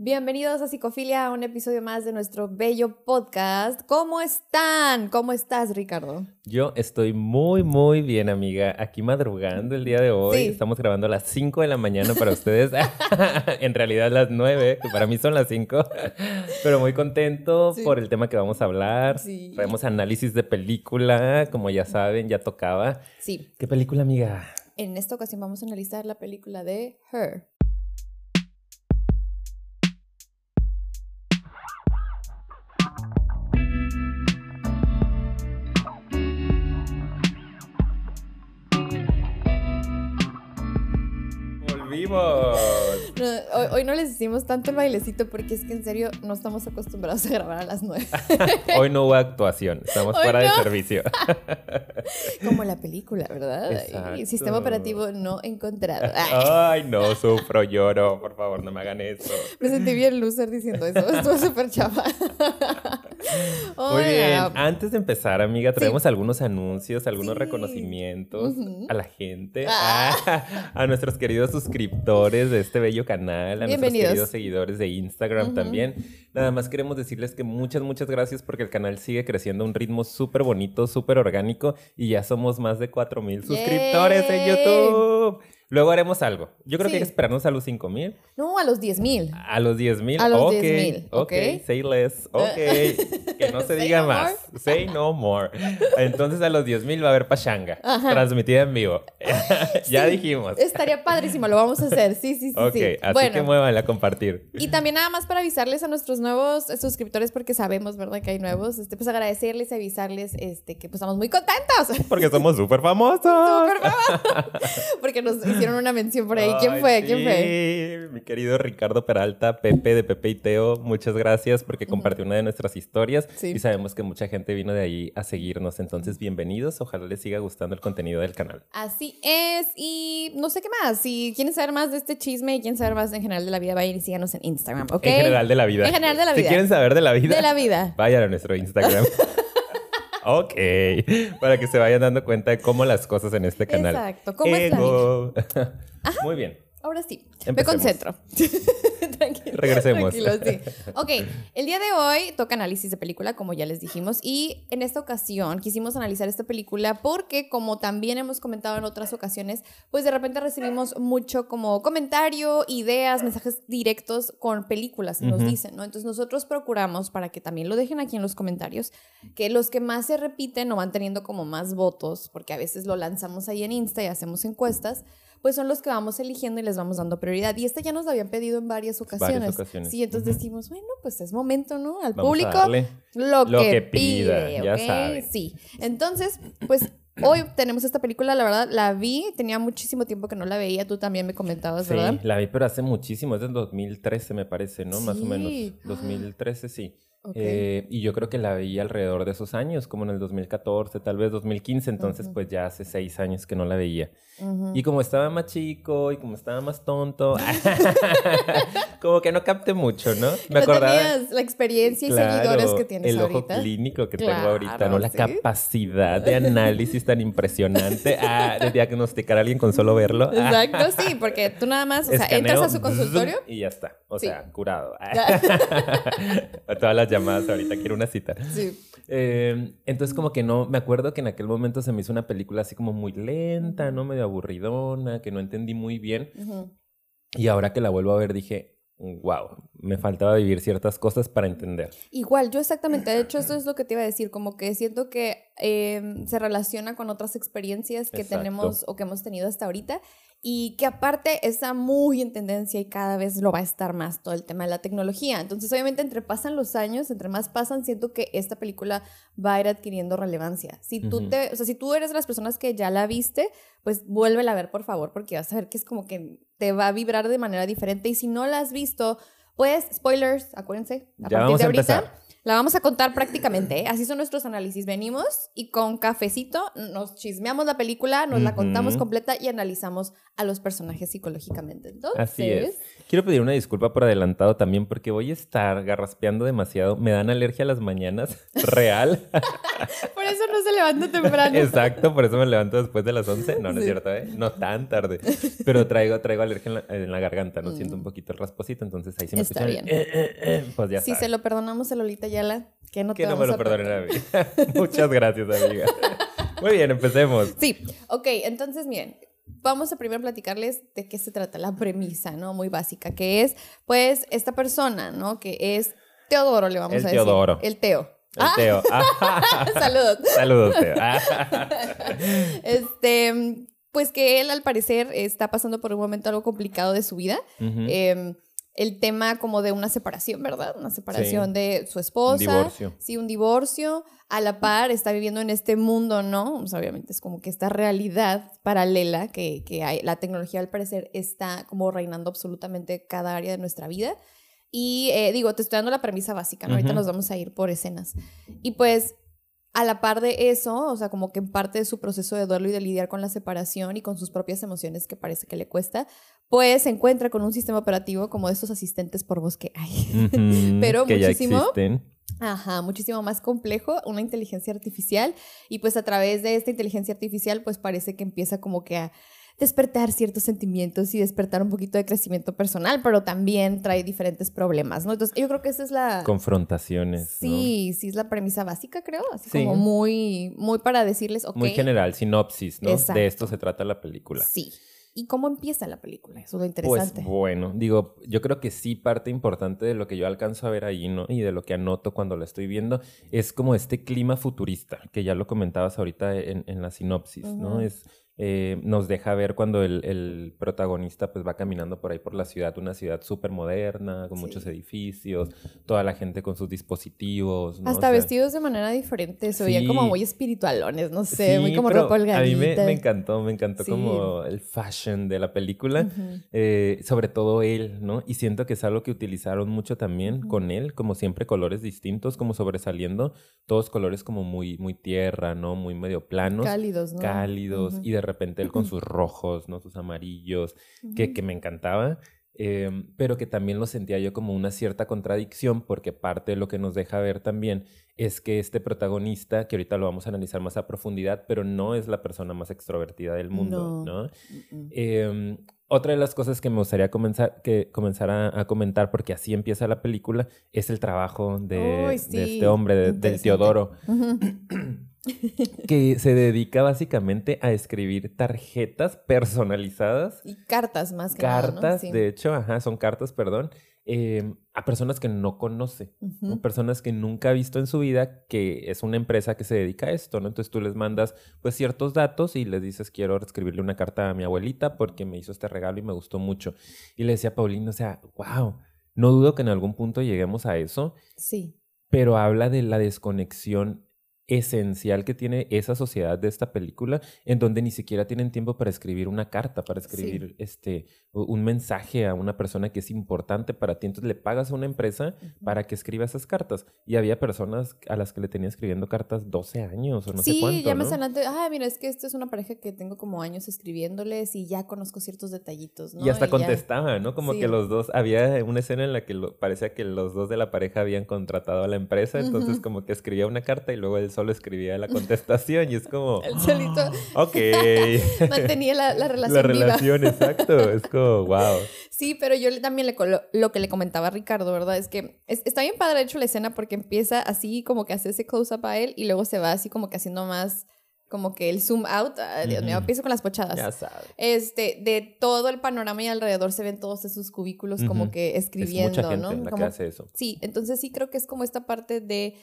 Bienvenidos a Psicofilia, a un episodio más de nuestro bello podcast. ¿Cómo están? ¿Cómo estás, Ricardo? Yo estoy muy, muy bien, amiga. Aquí madrugando el día de hoy. Estamos grabando a las 5 de la mañana para ustedes. en realidad las 9, que para mí son las 5. Pero muy contento por el tema que vamos a hablar. Sí. Traemos análisis de película, como ya saben, ya tocaba. Sí. ¿Qué película, amiga? En esta ocasión vamos a analizar la película de Her. Lima. Hoy, no les hicimos tanto el bailecito porque es que en serio no estamos acostumbrados a grabar a las nueve. hoy no hubo actuación, estamos fuera de servicio. Como la película, ¿verdad? sistema operativo no encontrado. Ay, no, sufro, lloro, por favor, no me hagan eso. Me sentí bien loser diciendo eso, estuvo súper chava. Muy bien, antes de empezar, amiga, traemos algunos anuncios, algunos reconocimientos a la gente, ah. a nuestros queridos suscriptores de este bello canal, a nuestros queridos seguidores de Instagram también. Nada más queremos decirles que muchas, muchas gracias porque el canal sigue creciendo a un ritmo súper bonito, súper orgánico y ya somos más de 4000 suscriptores en YouTube. Luego haremos algo. Yo creo que hay que esperarnos a los 5 mil. No, a los 10 mil. A los 10 mil. A los 10 mil. Ok, say less. Ok. que no se diga más. Say no more. Entonces a los 10 mil va a haber pachanga. Transmitida en vivo. ya dijimos. Estaría padrísimo, lo vamos a hacer. Sí, sí, sí. Ok, así que muévanla a compartir. Y también nada más para avisarles a nuestros nuevos suscriptores, porque sabemos, ¿verdad? Que hay nuevos. Este, pues agradecerles y avisarles este, que pues estamos muy contentos. Porque somos súper famosos. Súper famosos. porque nos hicieron una mención por ahí. ¿Quién fue? ¿Quién fue? Mi querido Ricardo Peralta, Pepe de Pepe y Teo, muchas gracias porque compartió una de nuestras historias y sabemos que mucha gente vino de ahí a seguirnos. Entonces, bienvenidos. Ojalá les siga gustando el contenido del canal. Así es. Y no sé qué más. Si quieren saber más de este chisme y quieren saber más en general de la vida, vayan y síganos en Instagram, ¿ok? En general de la vida. En general de la vida. Si quieren saber de la vida. De la vida. Vayan a nuestro Instagram. Ok, para que se vayan dando cuenta de cómo las cosas en este canal. Exacto, cómo es la vida. Muy bien. Ahora sí, me concentro. tranquilo. Regresemos. Tranquilo, sí. Ok, el día de hoy toca análisis de película, como ya les dijimos, y en esta ocasión quisimos analizar esta película porque, como también hemos comentado en otras ocasiones, pues de repente recibimos mucho como comentario, ideas, mensajes directos con películas, nos dicen, ¿no? Entonces nosotros procuramos, para que también lo dejen aquí en los comentarios, que los que más se repiten o van teniendo como más votos, porque a veces lo lanzamos ahí en Insta y hacemos encuestas, pues son los que vamos eligiendo y les vamos dando prioridad. Y este ya nos lo habían pedido en varias ocasiones. Sí, entonces decimos, bueno, pues es momento, ¿no? Al público lo, que, pida, ya sabes. Sí. Entonces, pues Hoy tenemos esta película, la verdad, la vi, tenía muchísimo tiempo que no la veía, tú también me comentabas, ¿verdad? Sí, la vi, pero hace muchísimo, es del 2013 me parece, ¿no? Más o menos, 2013 sí. Eh, y yo creo que la veía alrededor de esos años, como en el 2014, tal vez 2015, entonces pues ya hace seis años que no la veía. Y como estaba más chico y como estaba más tonto, como que no capté mucho, ¿no? Me no tenías la experiencia y seguidores que tienes el ahorita. Ojo clínico que tengo ahorita, ¿no? La capacidad de análisis tan impresionante ah, de diagnosticar a alguien con solo verlo. Exacto, sí, porque tú nada más, o sea, entras a su consultorio y ya está, o sea, curado. a todas las llamadas ahorita, quiero una cita. Sí. Eh, entonces como que no, me acuerdo que en aquel momento se me hizo una película así como muy lenta, ¿no? Medio aburridona, que no entendí muy bien. Y ahora que la vuelvo a ver dije, wow, me faltaba vivir ciertas cosas para entender. Igual, yo exactamente, de hecho eso es lo que te iba a decir, como que siento que em, se relaciona con otras experiencias que tenemos o que hemos tenido hasta ahorita y que aparte está muy en tendencia y cada vez lo va a estar más todo el tema de la tecnología. Entonces, obviamente, entre pasan los años, entre más pasan, siento que esta película va a ir adquiriendo relevancia. Si tú te, o sea, si tú eres de las personas que ya la viste, pues vuélvela a ver, por favor, porque vas a ver que es como que te va a vibrar de manera diferente y si no la has visto, pues spoilers, acuérdense, a partir de ahorita La vamos a contar prácticamente, ¿eh? así son nuestros análisis. Venimos y con cafecito nos chismeamos la película, nos la contamos completa y analizamos a los personajes psicológicamente. Entonces, así es. Quiero pedir una disculpa por adelantado también porque voy a estar garraspeando demasiado. Me dan alergia a las mañanas, real. por eso no se levanta temprano. Exacto, por eso me levanto después de las 11. No, no es cierto, ¿eh? No tan tarde. Pero traigo, traigo alergia en la, garganta, ¿no? Siento un mm. poquito el rasposito, entonces ahí sí me Está bien. Eh, eh, pues ya Si se lo perdonamos a Lolita Yala, que no te que no me lo perdonen a mí. Muchas gracias, amiga. Muy bien, empecemos. Sí, ok, entonces miren, vamos a primero platicarles de qué se trata la premisa, ¿no? Muy básica, que es, pues, esta persona, ¿no? Que es Teodoro, le vamos a decir. Teodoro. El Teo. El ah. Teo. Saludos. Saludos, Teo. este, pues que él al parecer está pasando por un momento algo complicado de su vida el tema como de una separación, ¿verdad? Una separación de su esposa. Un divorcio. Sí, un divorcio. A la par está viviendo en este mundo, ¿no? Pues, obviamente es como que esta realidad paralela que, hay. La tecnología al parecer está como reinando absolutamente cada área de nuestra vida. Y eh, digo, te estoy dando la premisa básica, ¿no? Ahorita nos vamos a ir por escenas. Y pues a la par de eso, o sea, como que en parte de su proceso de duelo y de lidiar con la separación y con sus propias emociones que parece que le cuesta, pues se encuentra con un sistema operativo como de estos asistentes por voz que hay. Pero muchísimo. Ajá, muchísimo más complejo, una inteligencia artificial. Y pues a través de esta inteligencia artificial, pues parece que empieza como que a despertar ciertos sentimientos y despertar un poquito de crecimiento personal, pero también trae diferentes problemas, ¿no? Entonces, yo creo que esa es la... Confrontaciones. Sí, sí es la premisa básica, creo, así como muy, muy para decirles, ok. Muy general, sinopsis, ¿no? De esto se trata la película. Sí. ¿Y cómo empieza la película? Eso es lo interesante. Pues bueno, digo, yo creo que sí parte importante de lo que yo alcanzo a ver ahí, ¿no? Y de lo que anoto cuando la estoy viendo, es como este clima futurista, que ya lo comentabas ahorita en, en la sinopsis, ¿no? Es eh, nos deja ver cuando el, protagonista pues va caminando por ahí por la ciudad, una ciudad súper moderna, con muchos edificios, toda la gente con sus dispositivos. Hasta vestidos de manera diferente, se veían como muy espiritualones, no sé, muy como ropa A mí me, encantó, me encantó como el fashion de la película, eh, sobre todo él, ¿no? Y siento que es algo que utilizaron mucho también con él, como siempre colores distintos, como sobresaliendo, todos colores como muy, muy tierra, ¿no? Muy medio planos. Cálidos, ¿no? Cálidos, y de repente él con sus rojos, ¿no? Sus amarillos, que, que, me encantaba. Em, pero que también lo sentía yo como una cierta contradicción, porque parte de lo que nos deja ver también es que este protagonista, que ahorita lo vamos a analizar más a profundidad, pero no es la persona más extrovertida del mundo, ¿no? Em, otra de las cosas que me gustaría comenzar, que comenzar a, comentar, porque así empieza la película, es el trabajo de, este hombre, del Teodoro. que se dedica básicamente a escribir tarjetas personalizadas. Y cartas más que Cartas, de hecho, ajá, son cartas, perdón, em, a personas que no conoce, personas que nunca ha visto en su vida, que es una empresa que se dedica a esto, ¿no? Entonces tú les mandas pues ciertos datos y les dices, quiero escribirle una carta a mi abuelita porque me hizo este regalo y me gustó mucho. Y le decía a Paulina, o sea, wow, no dudo que en algún punto lleguemos a eso. Sí. Pero habla de la desconexión esencial que tiene esa sociedad de esta película, en donde ni siquiera tienen tiempo para escribir una carta, para escribir este, un mensaje a una persona que es importante para ti. Entonces le pagas a una empresa para que escriba esas cartas. Y había personas a las que le tenía escribiendo cartas 12 años o no sé cuánto. Sí, ya me antes, ah, mira, es que esta es una pareja que tengo como años escribiéndoles y ya conozco ciertos detallitos, ¿no? Y hasta contestaba, ¿no? Como que los dos, había una escena en la que parecía que los dos de la pareja habían contratado a la empresa, entonces como que escribía una carta y luego él solo escribía la contestación y es como... El solito. Ok. Mantenía la, la, relación La relación, exacto. Es como, wow. Sí, pero yo también le, lo, que le comentaba a Ricardo, ¿verdad? Es que está bien padre hecho la escena porque empieza así como que hace ese close-up a él y luego se va así como que haciendo más como que el zoom out, Dios mío, empiezo con las pochadas. Ya sabes. Este, de todo el panorama y alrededor se ven todos esos cubículos como que escribiendo, es mucha gente ¿no? La que hace eso. Sí, entonces sí creo que es como esta parte de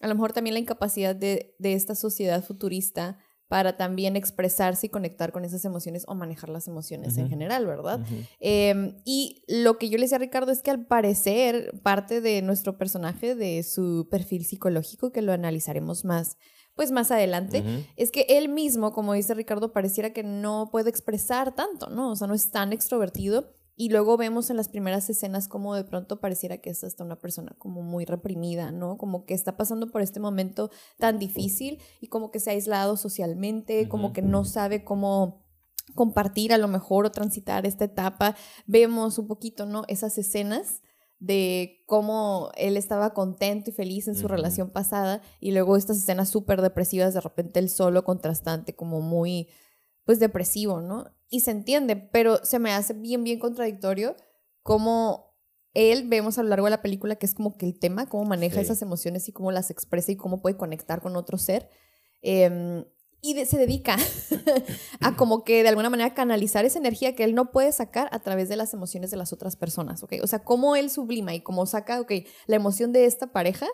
a lo mejor también la incapacidad de, esta sociedad futurista para también expresarse y conectar con esas emociones o manejar las emociones en general, ¿verdad? Em, y lo que yo le decía a Ricardo es que al parecer parte de nuestro personaje, de su perfil psicológico, que lo analizaremos más, pues más adelante, es que él mismo, como dice Ricardo, pareciera que no puede expresar tanto, ¿no? O sea, no es tan extrovertido Y luego vemos en las primeras escenas como de pronto pareciera que es hasta una persona como muy reprimida, ¿no? Como que está pasando por este momento tan difícil y como que se ha aislado socialmente, como que no sabe cómo compartir a lo mejor o transitar esta etapa. Vemos un poquito, ¿no? Esas escenas de cómo él estaba contento y feliz en su relación pasada y luego estas escenas súper depresivas, de repente el solo contrastante, como muy, pues depresivo, ¿no? Y se entiende, pero se me hace bien, bien contradictorio cómo él vemos a lo largo de la película que es como que el tema, cómo maneja esas emociones y cómo las expresa y cómo puede conectar con otro ser. Eh, y se dedica a como que de alguna manera canalizar esa energía que él no puede sacar a través de las emociones de las otras personas, ¿ok? O sea, cómo él sublima y cómo saca, ok, la emoción de esta pareja,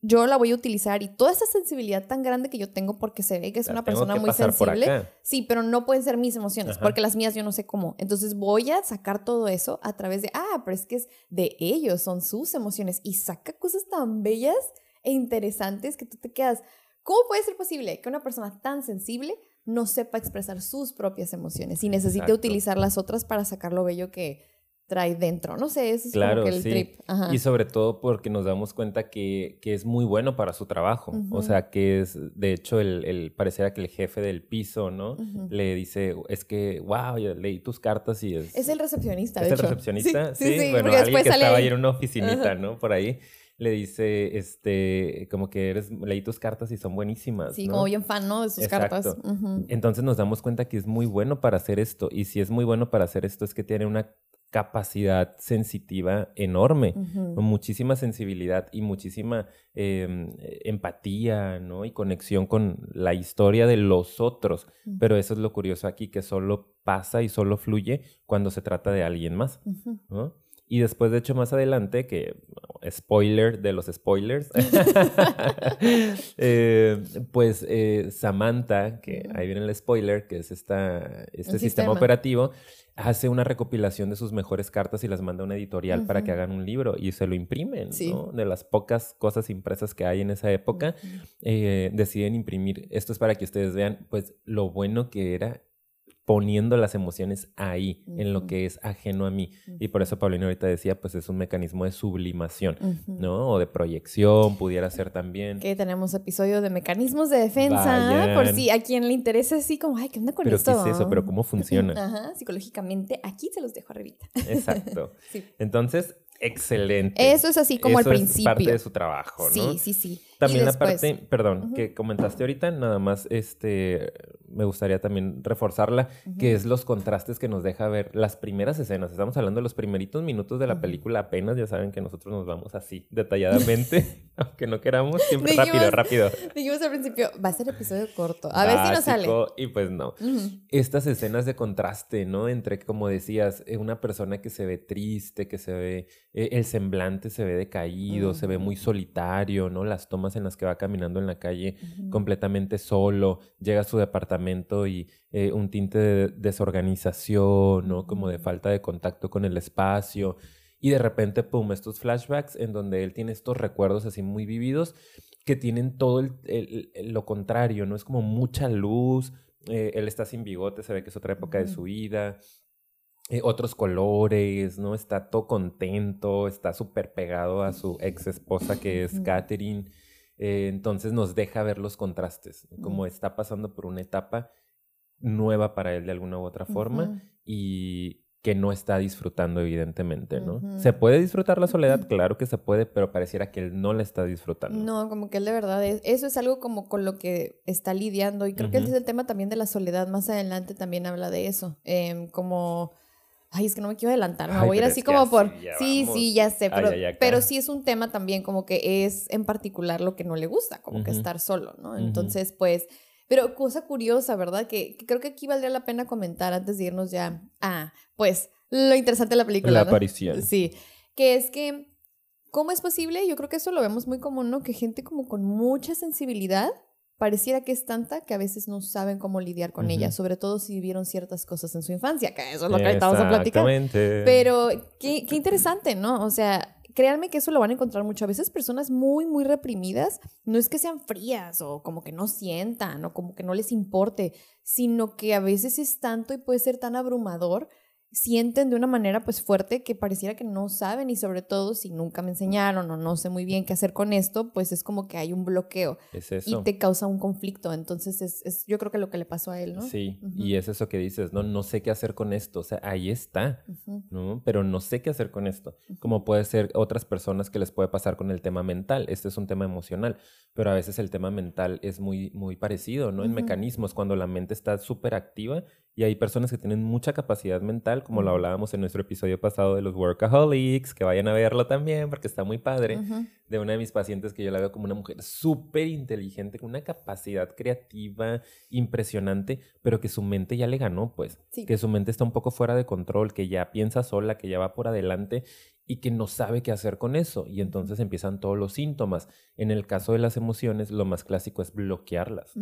yo la voy a utilizar y toda esa sensibilidad tan grande que yo tengo porque se ve que es una persona muy sensible. Sí, pero no pueden ser mis emociones porque las mías yo no sé cómo. Entonces voy a sacar todo eso a través de, ah, pero es que es de ellos, son sus emociones y saca cosas tan bellas e interesantes que tú te quedas, ¿Cómo puede ser posible que una persona tan sensible no sepa expresar sus propias emociones y necesite utilizar las otras para sacar lo bello que trae dentro? No sé, eso es como que el trip. Y sobre todo porque nos damos cuenta que, que es muy bueno para su trabajo. O sea, que es, de hecho, el, el pareciera que el jefe del piso, ¿no? Le dice, es que, wow, leí tus cartas y es... Es el recepcionista, ¿Es el recepcionista? Sí, sí, bueno, alguien que estaba ahí en una oficinita, ¿no? Por ahí le dice, este, como que eres, leí tus cartas y son buenísimas. Sí, como bien fan, ¿no? De sus cartas. Entonces nos damos cuenta que es muy bueno para hacer esto. Y si es muy bueno para hacer esto, es que tiene una capacidad sensitiva enorme, con muchísima sensibilidad y muchísima em, empatía, ¿no? Y conexión con la historia de los otros. Pero eso es lo curioso aquí, que solo pasa y solo fluye cuando se trata de alguien más, ¿no? Y después, de hecho, más adelante, que spoiler de los spoilers, eh, pues eh, Samantha, que ahí viene el spoiler, que es esta, este sistema. operativo, hace una recopilación de sus mejores cartas y las manda a una editorial para que hagan un libro y se lo imprimen, ¿no? De las pocas cosas impresas que hay en esa época, eh, deciden imprimir. Esto es para que ustedes vean, pues, lo bueno que era poniendo las emociones ahí, en lo que es ajeno a mí. Y por eso Paulina ahorita decía, pues es un mecanismo de sublimación, ¿no? O de proyección, pudiera ser también. Que tenemos episodio de mecanismos de defensa, por si a quien le interesa así como, ay, ¿qué onda con ¿Pero esto? ¿qué es eso? ¿Pero cómo funciona? Ajá, psicológicamente, aquí se los dejo arribita. Exacto. Entonces, excelente. Eso es así como al principio. Es parte de su trabajo, ¿no? Sí, sí, sí. También la parte, perdón, que comentaste ahorita, nada más este me gustaría también reforzarla, que es los contrastes que nos deja ver las primeras escenas. Estamos hablando de los primeritos minutos de la película apenas, ya saben que nosotros nos vamos así detalladamente, aunque no queramos, siempre rápido, rápido. Dijimos al principio, va a ser episodio corto, a ver si nos sale. Y pues no. Estas escenas de contraste, ¿no? Entre, como decías, eh, una persona que se ve triste, que se ve, eh, el semblante se ve decaído, se ve muy solitario, ¿no? Las tomas en las que va caminando en la calle completamente solo, llega a su departamento y eh, un tinte de desorganización, ¿no? Como de falta de contacto con el espacio. Y de repente, pum, estos flashbacks en donde él tiene estos recuerdos así muy vividos que tienen todo lo contrario, ¿no? Es como mucha luz, eh, él está sin bigote, se ve que es otra época de su vida, eh, otros colores, ¿no? Está todo contento, está súper pegado a su ex esposa que es Catherine. Eh, entonces nos deja ver los contrastes, como está pasando por una etapa nueva para él de alguna u otra forma y que no está disfrutando evidentemente, ¿no? ¿Se puede disfrutar la soledad? Claro que se puede, pero pareciera que él no la está disfrutando. No, como que él de verdad es, eso es algo como con lo que está lidiando y creo que ese es el tema también de la soledad, más adelante también habla de eso, em, como Ay, es que no me quiero adelantar, me voy a ir así como por... Sí, sí, ya sé, pero, pero sí es un tema también como que es en particular lo que no le gusta, como que estar solo, ¿no? Entonces, pues... Pero cosa curiosa, ¿verdad? Que, creo que aquí valdría la pena comentar antes de irnos ya a, pues, lo interesante de la película. La aparición. Sí, que es que, ¿cómo es posible? Yo creo que eso lo vemos muy común, ¿no? Que gente como con mucha sensibilidad pareciera que es tanta que a veces no saben cómo lidiar con ella, sobre todo si vivieron ciertas cosas en su infancia, que eso es lo que estamos a platicar. Pero qué, qué interesante, ¿no? O sea, créanme que eso lo van a encontrar muchas veces personas muy, muy reprimidas. No es que sean frías o como que no sientan o como que no les importe, sino que a veces es tanto y puede ser tan abrumador sienten de una manera pues fuerte que pareciera que no saben y sobre todo si nunca me enseñaron o no sé muy bien qué hacer con esto, pues es como que hay un bloqueo es eso. y te causa un conflicto. Entonces es, es, yo creo que lo que le pasó a él, ¿no? Sí, y es eso que dices, no, no sé qué hacer con esto, o sea, ahí está, ¿no? Pero no sé qué hacer con esto, como puede ser otras personas que les puede pasar con el tema mental, este es un tema emocional, pero a veces el tema mental es muy, muy parecido, ¿no? En mecanismos, cuando la mente está súper activa y hay personas que tienen mucha capacidad mental, como lo hablábamos en nuestro episodio pasado de los workaholics, que vayan a verlo también porque está muy padre, de una de mis pacientes que yo la veo como una mujer súper inteligente, con una capacidad creativa impresionante, pero que su mente ya le ganó, pues, que su mente está un poco fuera de control, que ya piensa sola, que ya va por adelante y que no sabe qué hacer con eso. Y entonces empiezan todos los síntomas. En el caso de las emociones, lo más clásico es bloquearlas.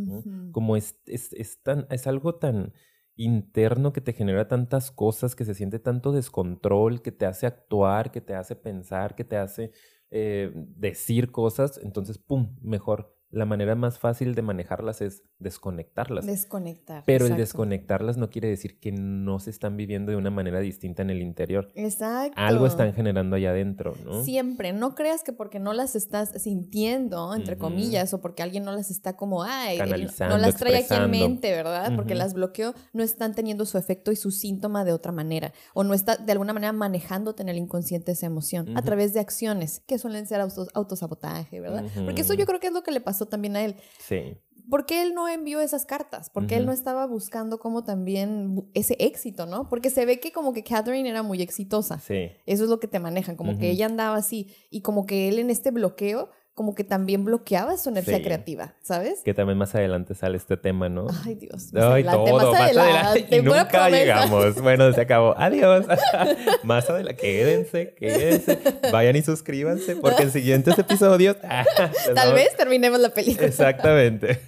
Como es, es, es, tan, es algo tan interno que te genera tantas cosas, que se siente tanto descontrol, que te hace actuar, que te hace pensar, que te hace eh, decir cosas, entonces, ¡pum!, mejor la manera más fácil de manejarlas es desconectarlas. Desconectar. Pero el desconectarlas no quiere decir que no se están viviendo de una manera distinta en el interior. Exacto. Algo están generando allá adentro, ¿no? Siempre. No creas que porque no las estás sintiendo, entre comillas, o porque alguien no las está como, ay, no las trae aquí en mente, ¿verdad? Porque las bloqueó, no están teniendo su efecto y su síntoma de otra manera. O no está de alguna manera manejándote en el inconsciente esa emoción a través de acciones que suelen ser autosabotaje, ¿verdad? Porque eso yo creo que es lo que le pasó también a él. Sí. ¿Por qué él no envió esas cartas? Porque él no estaba buscando como también ese éxito, ¿no? Porque se ve que como que Catherine era muy exitosa. Sí. Eso es lo que te manejan, como que ella andaba así y como que él en este bloqueo como que también bloqueaba su energía creativa, ¿sabes? Que también más adelante sale este tema, ¿no? Ay, Dios. Ay, todo, más, adelante. Y nunca llegamos. Bueno, se acabó. Adiós. más adelante. Quédense, quédense. Vayan y suscríbanse porque en siguientes episodios... Tal vez terminemos la película. Exactamente.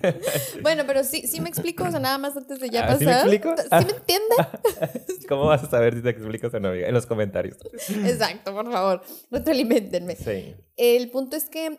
bueno, pero sí, sí me explico, o sea, nada más antes de ya pasar. ¿Sí me explico? ¿Sí me entiende? ¿Cómo vas a saber si te explico o no, amiga? En los comentarios. Exacto, por favor. Retroalimentenme. Sí. El punto es que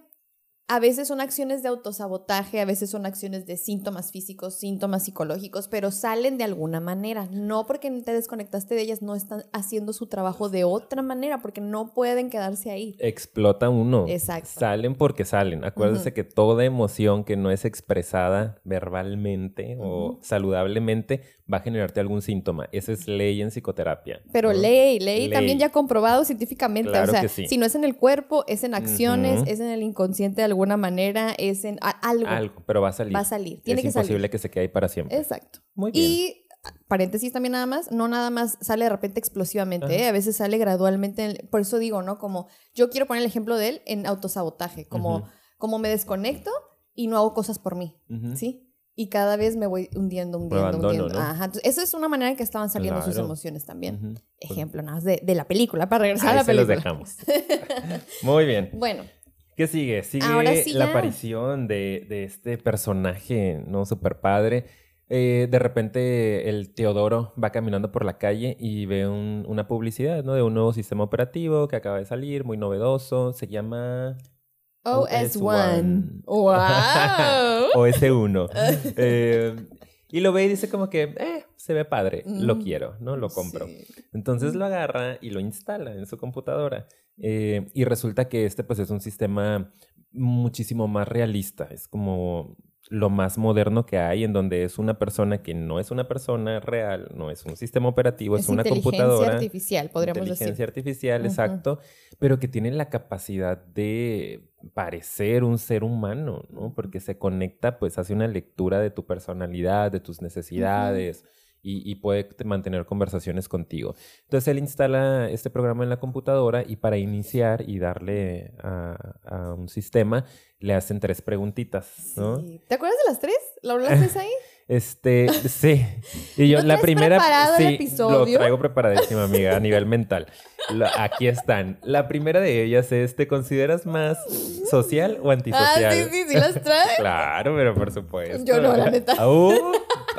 a veces son acciones de autosabotaje, a veces son acciones de síntomas físicos, síntomas psicológicos, pero salen de alguna manera. No porque te desconectaste de ellas, no están haciendo su trabajo de otra manera, porque no pueden quedarse ahí. Explota uno. Exacto. Salen porque salen. Acuérdense que toda emoción que no es expresada verbalmente o saludablemente va a generarte algún síntoma. Esa es ley en psicoterapia. Pero ley, ley, también ya comprobado científicamente. o sea, si no es en el cuerpo, es en acciones, es en el inconsciente de alguna manera, es en algo. Algo, pero va a salir. Va a salir. Tiene es imposible que se quede ahí para siempre. Exacto. Muy bien. Y paréntesis también nada más, no nada más sale de repente explosivamente, ¿eh? a veces sale gradualmente, por eso digo, ¿no? Como yo quiero poner el ejemplo de él en autosabotaje, como, como me desconecto y no hago cosas por mí, ¿sí? Y cada vez me voy hundiendo, hundiendo, hundiendo. Ajá. Entonces, esa es una manera en que estaban saliendo sus emociones también. Ejemplo nada más de, de, la película, para regresar a la película. los dejamos. Muy bien. Bueno. ¿Qué sigue? Sigue la aparición de, de, este personaje, ¿no? Super padre. Eh, de repente el Teodoro va caminando por la calle y ve un, una publicidad, ¿no? De un nuevo sistema operativo que acaba de salir, muy novedoso. Se llama... OS1. ¡Wow! OS1. Eh, y lo ve y dice como que, eh, se ve padre, lo mm, quiero, ¿no? Lo compro. Entonces lo agarra y lo instala en su computadora. Eh, y resulta que este pues es un sistema muchísimo más realista. Es como lo más moderno que hay, en donde es una persona que no es una persona real, no es un sistema operativo, es, una computadora. Inteligencia artificial, podríamos decir. Inteligencia artificial, exacto, pero que tiene la capacidad de parecer un ser humano, ¿no? Porque se conecta, pues hace una lectura de tu personalidad, de tus necesidades y, puede mantener conversaciones contigo. Entonces él instala este programa en la computadora y para iniciar y darle a, un sistema le hacen tres preguntitas, ¿no? ¿Te acuerdas de las tres? ¿Lo hablaste ahí? Este, sí. Y yo la primera preparado sí, el episodio? lo traigo preparadísima, amiga, a nivel mental. aquí están. La primera de ellas es ¿te consideras más social o antisocial? Ah, sí, sí, sí las trae. claro, pero por supuesto. Yo no, la neta. Uh,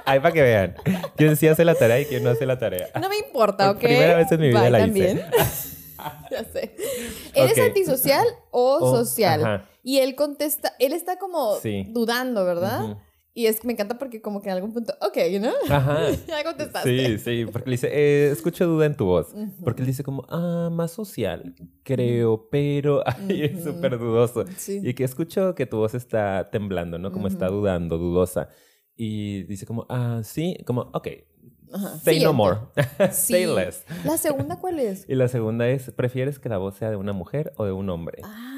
ahí para que vean. ¿Quién sí hace la tarea y quién no hace la tarea? No me importa, ¿ok? Primera vez en mi vida la hice. ya sé. ¿Eres antisocial o social? Y él contesta, él está como dudando, ¿verdad? Y es me encanta porque como que en algún punto, ok, ¿no? Ajá. ya contestaste. Sí, sí, porque le dice, eh, escucho duda en tu voz. Porque él dice como, ah, más social, creo, pero, ay, es súper dudoso. Y que escucho que tu voz está temblando, ¿no? Como está dudando, dudosa. Y dice como, ah, sí, como, ok, Say no more. Say less. ¿La segunda cuál es? y la segunda es, ¿prefieres que la voz sea de una mujer o de un hombre? Ah.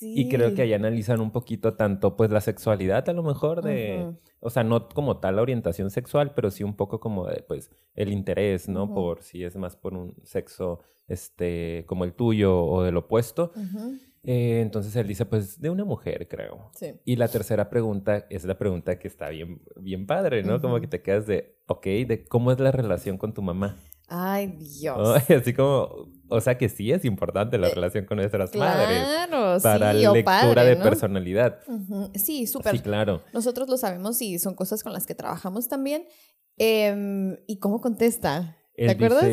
Y creo que ahí analizan un poquito tanto, pues, la sexualidad a lo mejor de, o sea, no como tal la orientación sexual, pero sí un poco como de, pues, el interés, ¿no? Por si es más por un sexo, este, como el tuyo o del opuesto. Eh, entonces él dice, pues, de una mujer, creo. Sí. Y la tercera pregunta es la pregunta que está bien, bien padre, ¿no? Como que te quedas de, ok, de cómo es la relación con tu mamá. Ay, Dios. Así como, o sea que sí es importante la eh, relación con nuestras madres. Claro, Para la lectura de personalidad. Sí, súper. Sí, claro. Nosotros lo sabemos y son cosas con las que trabajamos también. Em, ¿Y cómo contesta? ¿Te acuerdas?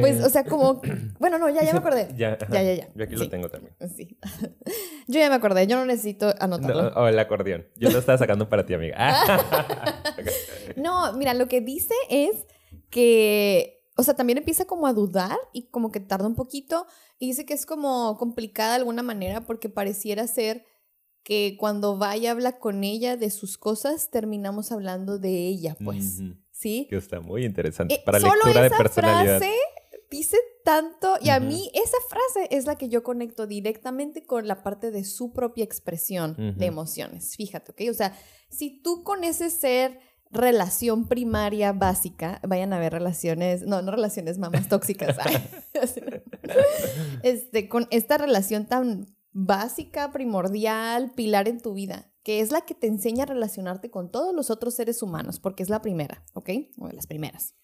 pues, o sea, como. Bueno, no, ya, ya me acordé. Ya, ya, ya, ya. Yo aquí lo tengo también. Sí. Yo ya me acordé, yo no necesito anotarlo. o el acordeón. Yo lo estaba sacando para ti, amiga. no, mira, lo que dice es que o sea, también empieza como a dudar y como que tarda un poquito y dice que es como complicada de alguna manera porque pareciera ser que cuando va y habla con ella de sus cosas, terminamos hablando de ella, pues. ¿Sí? Que está muy interesante eh, para lectura de personalidad. Frase dice tanto y a mí esa frase es la que yo conecto directamente con la parte de su propia expresión de emociones. Fíjate, ¿ok? O sea, si tú con ese ser relación primaria básica, vayan a ver relaciones, no, no relaciones mamás tóxicas, este, con esta relación tan básica, primordial, pilar en tu vida, que es la que te enseña a relacionarte con todos los otros seres humanos, porque es la primera, ¿ok? O de las primeras.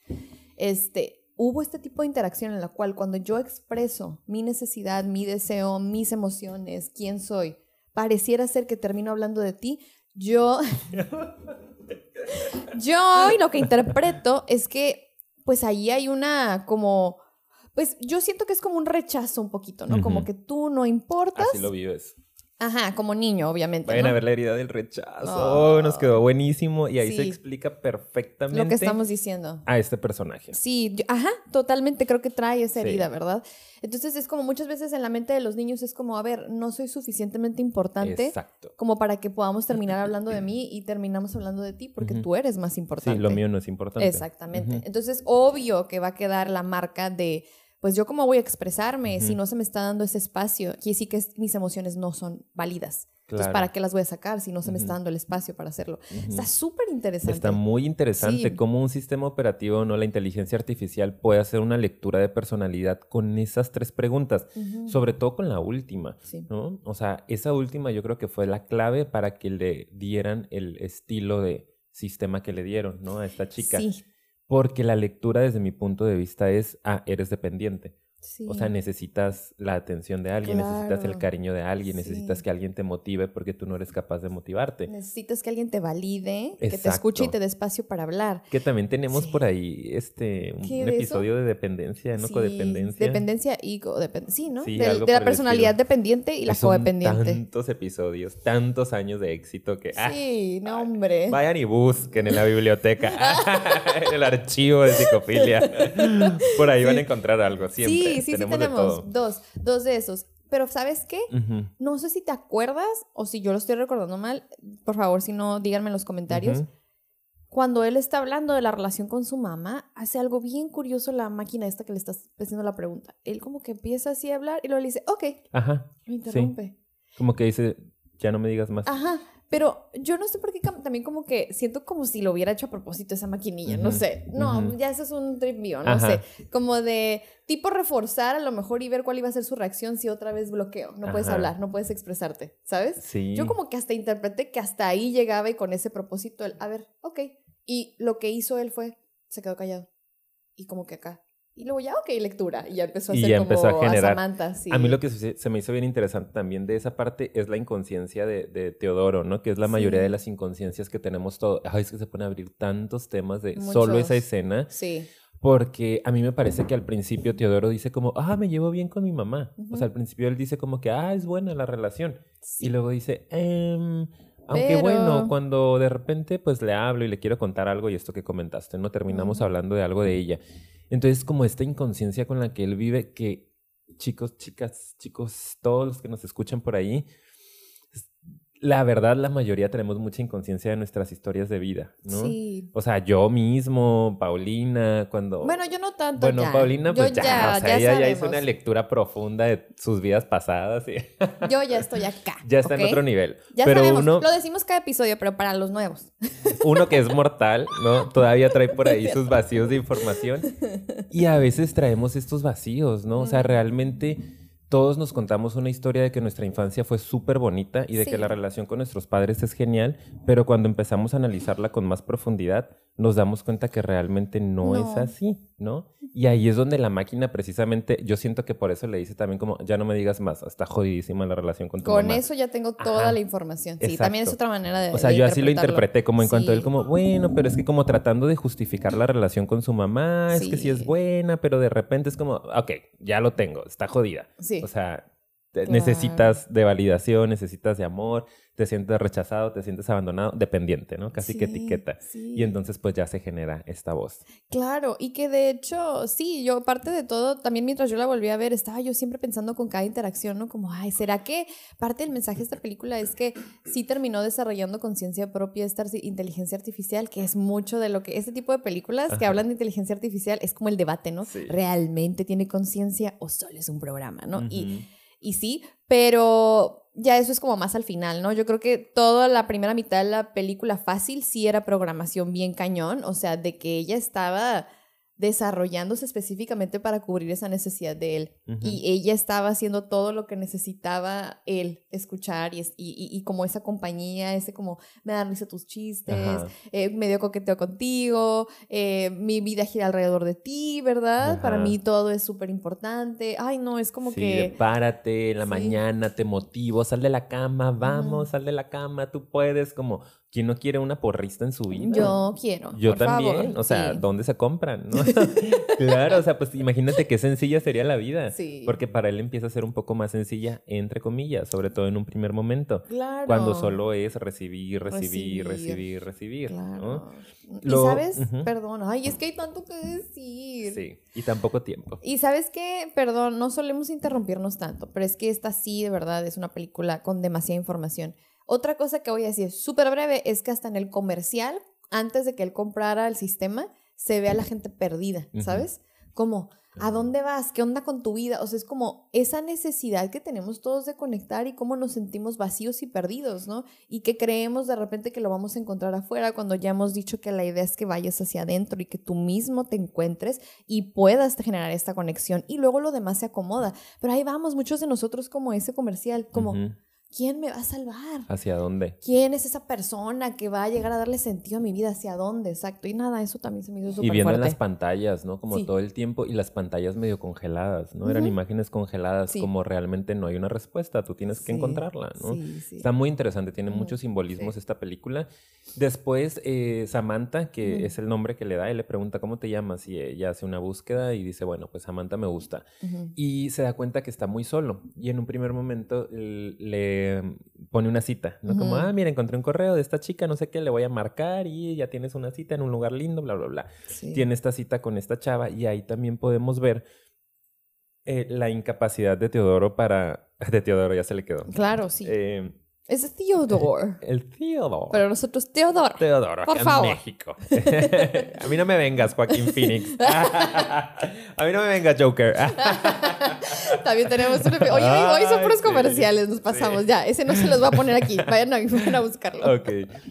Este, hubo este tipo de interacción en la cual cuando yo expreso mi necesidad, mi deseo, mis emociones, quién soy, pareciera ser que termino hablando de ti, yo Yo y lo que interpreto es que pues ahí hay una como pues yo siento que es como un rechazo un poquito, ¿no? Como que tú no importas. Así lo vives. Ajá, como niño, obviamente. Vayan a ver la herida del rechazo. Oh, nos quedó buenísimo. Y ahí se explica perfectamente. Lo que estamos diciendo. A este personaje. Sí, ajá, totalmente creo que trae esa herida, ¿verdad? Entonces es como muchas veces en la mente de los niños es como, a ver, no soy suficientemente importante como para que podamos terminar hablando de mí y terminamos hablando de ti porque tú eres más importante. Sí, lo mío no es importante. Exactamente. Entonces, obvio que va a quedar la marca de pues yo cómo voy a expresarme si no se me está dando ese espacio, quiere decir que mis emociones no son válidas. Entonces, ¿para qué las voy a sacar si no se me está dando el espacio para hacerlo? Está súper interesante. Está muy interesante cómo un sistema operativo, no la inteligencia artificial, puede hacer una lectura de personalidad con esas tres preguntas, sobre todo con la última, ¿no? O sea, esa última yo creo que fue la clave para que le dieran el estilo de sistema que le dieron, ¿no? A esta chica. Sí. Porque la lectura desde mi punto de vista es, ah, eres dependiente. O sea, necesitas la atención de alguien, necesitas el cariño de alguien, necesitas que alguien te motive porque tú no eres capaz de motivarte. Necesitas que alguien te valide, que te escuche y te dé espacio para hablar. Que también tenemos por ahí este un, episodio de dependencia, ¿no? Codependencia. Dependencia y codependencia. Sí, ¿no? de, la personalidad dependiente y la codependiente. Tantos episodios, tantos años de éxito que. Ah, sí, no, hombre. Vayan y busquen en la biblioteca, en el archivo de psicofilia. por ahí van a encontrar algo siempre. Sí, sí, tenemos sí tenemos dos, dos de esos. Pero ¿sabes qué? No sé si te acuerdas o si yo lo estoy recordando mal. Por favor, si no, díganme en los comentarios. Cuando él está hablando de la relación con su mamá, hace algo bien curioso la máquina esta que le estás haciendo la pregunta. Él como que empieza así a hablar y luego le dice, ok. Ajá. Me interrumpe. Como que dice, ya no me digas más. Ajá. Pero yo no sé por qué también como que siento como si lo hubiera hecho a propósito esa maquinilla, no sé. No, ya eso es un trip mío, no sé. Como de tipo reforzar a lo mejor y ver cuál iba a ser su reacción si otra vez bloqueo. No puedes hablar, no puedes expresarte, ¿sabes? Sí. Yo como que hasta interpreté que hasta ahí llegaba y con ese propósito, el, a ver, ok. Y lo que hizo él fue, se quedó callado. Y como que acá, y luego ya, ok, lectura. Y ya empezó a hacer como a, generar. A, mí lo que se, me hizo bien interesante también de esa parte es la inconsciencia de, Teodoro, ¿no? Que es la mayoría de las inconsciencias que tenemos todos. Ay, es que se pone a abrir tantos temas de solo esa escena. Sí. Porque a mí me parece que al principio Teodoro dice como, ah, me llevo bien con mi mamá. O sea, al principio él dice como que, ah, es buena la relación. Y luego dice, eh Aunque bueno, cuando de repente pues le hablo y le quiero contar algo y esto que comentaste, ¿no? Terminamos hablando de algo de ella. Entonces como esta inconsciencia con la que él vive, que chicos, chicas, chicos, todos los que nos escuchan por ahí, la verdad, la mayoría tenemos mucha inconsciencia de nuestras historias de vida, ¿no? Sí. O sea, yo mismo, Paulina, cuando... Bueno, yo no tanto Bueno, Paulina, pues ya, o sea, ella ya hizo una lectura profunda de sus vidas pasadas. Y... yo ya estoy acá. Ya está en otro nivel. Ya pero sabemos, uno... lo decimos cada episodio, pero para los nuevos. Uno que es mortal, ¿no? Todavía trae por ahí sus vacíos de información. Y a veces traemos estos vacíos, ¿no? O sea, realmente todos nos contamos una historia de que nuestra infancia fue súper bonita y de que la relación con nuestros padres es genial, pero cuando empezamos a analizarla con más profundidad, nos damos cuenta que realmente no, es así, ¿no? Y ahí es donde la máquina precisamente, yo siento que por eso le dice también como, ya no me digas más, está jodidísima la relación con tu Con eso ya tengo toda la información. Sí, también es otra manera de... O sea, yo así lo interpreté, como en cuanto a él como, bueno, pero es que como tratando de justificar la relación con su mamá, es que sí es buena, pero de repente es como, ok, ya lo tengo, está jodida. Sí. O sea, necesitas de validación, necesitas de amor, te sientes rechazado, te sientes abandonado, dependiente, ¿no? Casi que etiqueta. Y entonces pues ya se genera esta voz. Claro, y que de hecho, sí, yo parte de todo, también mientras yo la volví a ver, estaba yo siempre pensando con cada interacción, ¿no? Como, ay, ¿será que parte del mensaje de esta película es que sí terminó desarrollando conciencia propia esta inteligencia artificial, que es mucho de lo que este tipo de películas que hablan de inteligencia artificial es como el debate, ¿no? ¿Realmente tiene conciencia o solo es un programa, ¿no? Y y sí, pero ya eso es como más al final, ¿no? Yo creo que toda la primera mitad de la película fácil sí era programación bien cañón, o sea, de que ella estaba desarrollándose específicamente para cubrir esa necesidad de él. Y ella estaba haciendo todo lo que necesitaba él escuchar y, y, y, como esa compañía, ese como, me dan risa tus chistes, eh, medio coqueteo contigo, eh, mi vida gira alrededor de ti, ¿verdad? Para mí todo es súper importante. Ay, no, es como que... Párate en la mañana, te motivo, sal de la cama, vamos, sal de la cama, tú puedes, como ¿Quién no quiere una porrista en su vida? Yo quiero. Yo también. o sea, ¿dónde se compran? claro, o sea, pues imagínate qué sencilla sería la vida. Sí. Porque para él empieza a ser un poco más sencilla, entre comillas, sobre todo en un primer momento. Claro. Cuando solo es recibir, recibir, recibir, recibir. claro. Y sabes, perdón, ay, es que hay tanto que decir. Sí, y tan poco tiempo. Y sabes que, perdón, no solemos interrumpirnos tanto, pero es que esta sí, de verdad, es una película con demasiada información. Otra cosa que voy a decir súper breve es que hasta en el comercial, antes de que él comprara el sistema, se ve a la gente perdida, ¿sabes? Como, ¿a dónde vas? ¿Qué onda con tu vida? O sea, es como esa necesidad que tenemos todos de conectar y cómo nos sentimos vacíos y perdidos, ¿no? Y que creemos de repente que lo vamos a encontrar afuera cuando ya hemos dicho que la idea es que vayas hacia adentro y que tú mismo te encuentres y puedas generar esta conexión y luego lo demás se acomoda. Pero ahí vamos, muchos de nosotros como ese comercial, como... ¿Quién me va a salvar? ¿Hacia dónde? ¿Quién es esa persona que va a llegar a darle sentido a mi vida? ¿Hacia dónde? Exacto. Y nada, eso también se me hizo súper Y viendo las pantallas, ¿no? Como todo el tiempo y las pantallas medio congeladas, ¿no? Eran imágenes congeladas como realmente no hay una respuesta, tú tienes que encontrarla, ¿no? Está muy interesante, tiene muchos simbolismos esta película. Después, eh, Samantha, que es el nombre que le da, él le pregunta, ¿cómo te llamas? Y ella hace una búsqueda y dice, bueno, pues Samantha me gusta. Y se da cuenta que está muy solo. Y en un primer momento le pone una cita, ¿no? Como, ah, mira, encontré un correo de esta chica, no sé qué, le voy a marcar y ya tienes una cita en un lugar lindo, bla, bla, bla. Tiene esta cita con esta chava y ahí también podemos ver eh, la incapacidad de Teodoro para... De Teodoro ya se le quedó. Claro, sí. Eh, es Theodore. El Theodore. Pero nosotros Teodoro. Teodoro, por favor. en México. a mí no me vengas, Joaquín Phoenix. a mí no me vengas, Joker. También tenemos un Oye, hoy, son puros comerciales, nos pasamos. Ya, ese no se los va a poner aquí. Vayan a, buscarlo. Ok.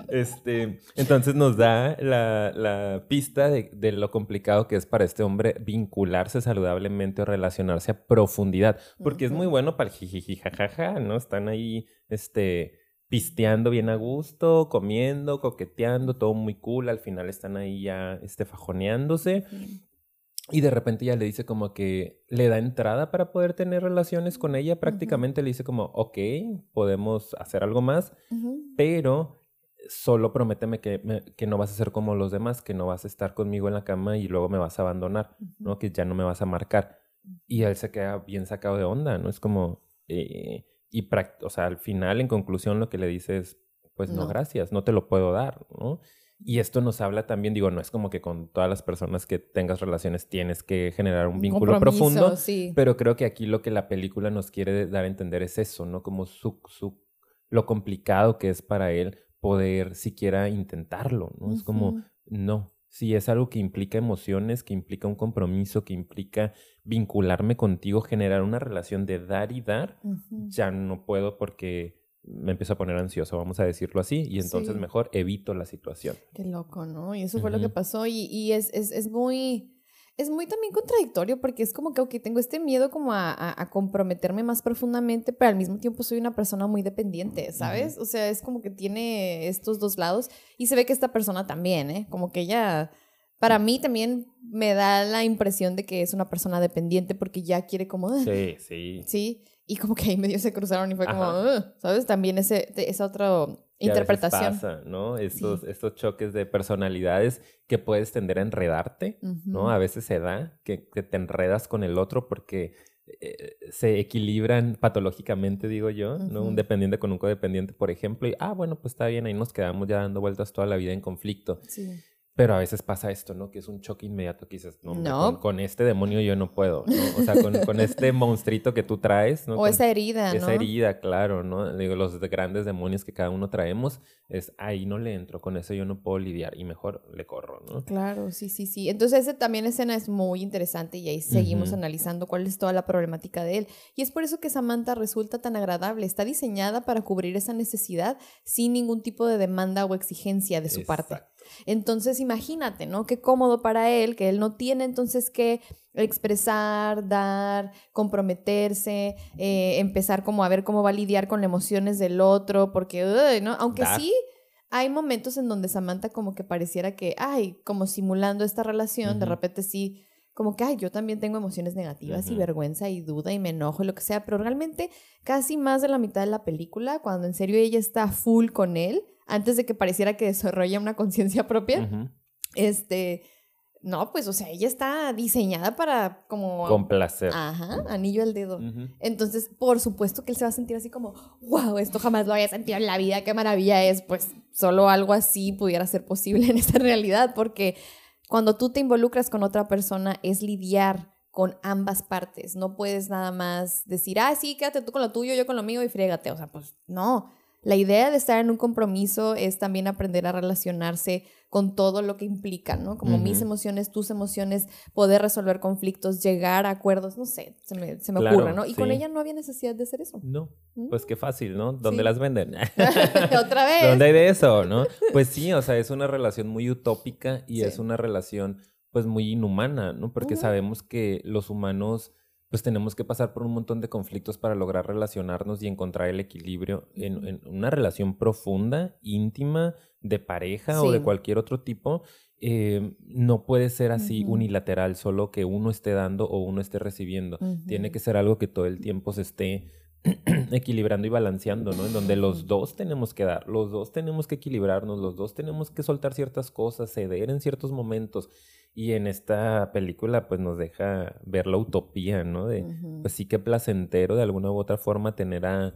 Este, entonces nos da la, pista de, de, lo complicado que es para este hombre vincularse saludablemente o relacionarse a profundidad. Porque es muy bueno para el jijiji, jajaja, ¿no? Están ahí este, pisteando bien a gusto, comiendo, coqueteando, todo muy cool. Al final están ahí ya este, fajoneándose. Y de repente ya le dice como que le da entrada para poder tener relaciones con ella. Prácticamente le dice como, ok, podemos hacer algo más, pero solo prométeme que, que, no vas a ser como los demás, que no vas a estar conmigo en la cama y luego me vas a abandonar, ¿no? Que ya no me vas a marcar. Y él se queda bien sacado de onda, ¿no? Es como, eh, y, o sea, al final, en conclusión, lo que le dice es, pues no. gracias, no te lo puedo dar, ¿no? Y esto nos habla también, digo, no es como que con todas las personas que tengas relaciones tienes que generar un vínculo profundo, pero creo que aquí lo que la película nos quiere dar a entender es eso, ¿no? Como su, su, lo complicado que es para él poder siquiera intentarlo, ¿no? Es como, no, si es algo que implica emociones, que implica un compromiso, que implica vincularme contigo, generar una relación de dar y dar, ya no puedo porque me empiezo a poner ansioso, vamos a decirlo así, y entonces mejor evito la situación. Qué loco, ¿no? Y eso fue lo que pasó y, y es, es, es, muy... Es muy también contradictorio porque es como que, ok, tengo este miedo como a, a, comprometerme más profundamente, pero al mismo tiempo soy una persona muy dependiente, ¿sabes? O sea, es como que tiene estos dos lados y se ve que esta persona también, ¿eh? Como que ella, para mí también me da la impresión de que es una persona dependiente porque ya quiere como... Sí, sí. Sí, y como que ahí medio se cruzaron y fue como, ¿sabes? También ese, esa otra interpretación. pasa, ¿no? Estos, estos choques de personalidades que puedes tender a enredarte, ¿no? A veces se da que, te enredas con el otro porque eh, se equilibran patológicamente, digo yo, ¿no? Un dependiente con un codependiente, por ejemplo, y, ah, bueno, pues está bien, ahí nos quedamos ya dando vueltas toda la vida en conflicto. Sí. Pero a veces pasa esto, ¿no? Que es un choque inmediato que dices, no, Con, este demonio yo no puedo, ¿no? O sea, con, con este monstruito que tú traes, ¿no? O esa herida, ¿no? Esa herida, claro, ¿no? Digo, los grandes demonios que cada uno traemos, es ahí no le entro, con eso yo no puedo lidiar y mejor le corro, ¿no? Claro, sí, sí, sí. Entonces, ese también escena es muy interesante y ahí seguimos analizando cuál es toda la problemática de él. Y es por eso que Samantha resulta tan agradable. Está diseñada para cubrir esa necesidad sin ningún tipo de demanda o exigencia de su parte. Entonces, imagínate, ¿no? Qué cómodo para él, que él no tiene entonces que expresar, dar, comprometerse, eh, empezar como a ver cómo va a lidiar con las emociones del otro, porque, ¿no? Aunque sí hay momentos en donde Samantha como que pareciera que, ay, como simulando esta relación, de repente sí, como que, ay, yo también tengo emociones negativas y vergüenza y duda y me enojo y lo que sea, pero realmente casi más de la mitad de la película, cuando en serio ella está full con él, antes de que pareciera que desarrolla una conciencia propia. Este, no, pues, o sea, ella está diseñada para como... Complacer. Ajá, anillo al dedo. Entonces, por supuesto que él se va a sentir así como, wow, esto jamás lo había sentido en la vida, qué maravilla es. Pues solo algo así pudiera ser posible en esta realidad, porque cuando tú te involucras con otra persona es lidiar con ambas partes. No puedes nada más decir, ah, sí, quédate tú con lo tuyo, yo con lo mío y friégate. O sea, pues no la idea de estar en un compromiso es también aprender a relacionarse con todo lo que implica, ¿no? Como mis emociones, tus emociones, poder resolver conflictos, llegar a acuerdos, no sé, se me, se me ocurre, ¿no? Y con ella no había necesidad de hacer eso. No, mm. pues qué fácil, ¿no? ¿Dónde las venden? Otra vez. ¿Dónde hay de eso, no? Pues sí, o sea, es una relación muy utópica y es una relación pues muy inhumana, ¿no? Porque sabemos que los humanos pues tenemos que pasar por un montón de conflictos para lograr relacionarnos y encontrar el equilibrio en, una relación profunda, íntima, de pareja o de cualquier otro tipo. Eh, no puede ser así unilateral, solo que uno esté dando o uno esté recibiendo. Tiene que ser algo que todo el tiempo se esté equilibrando y balanceando, ¿no? En donde los dos tenemos que dar, los dos tenemos que equilibrarnos, los dos tenemos que soltar ciertas cosas, ceder en ciertos momentos. Y en esta película pues nos deja ver la utopía, ¿no? De, pues sí que placentero de alguna u otra forma tener a,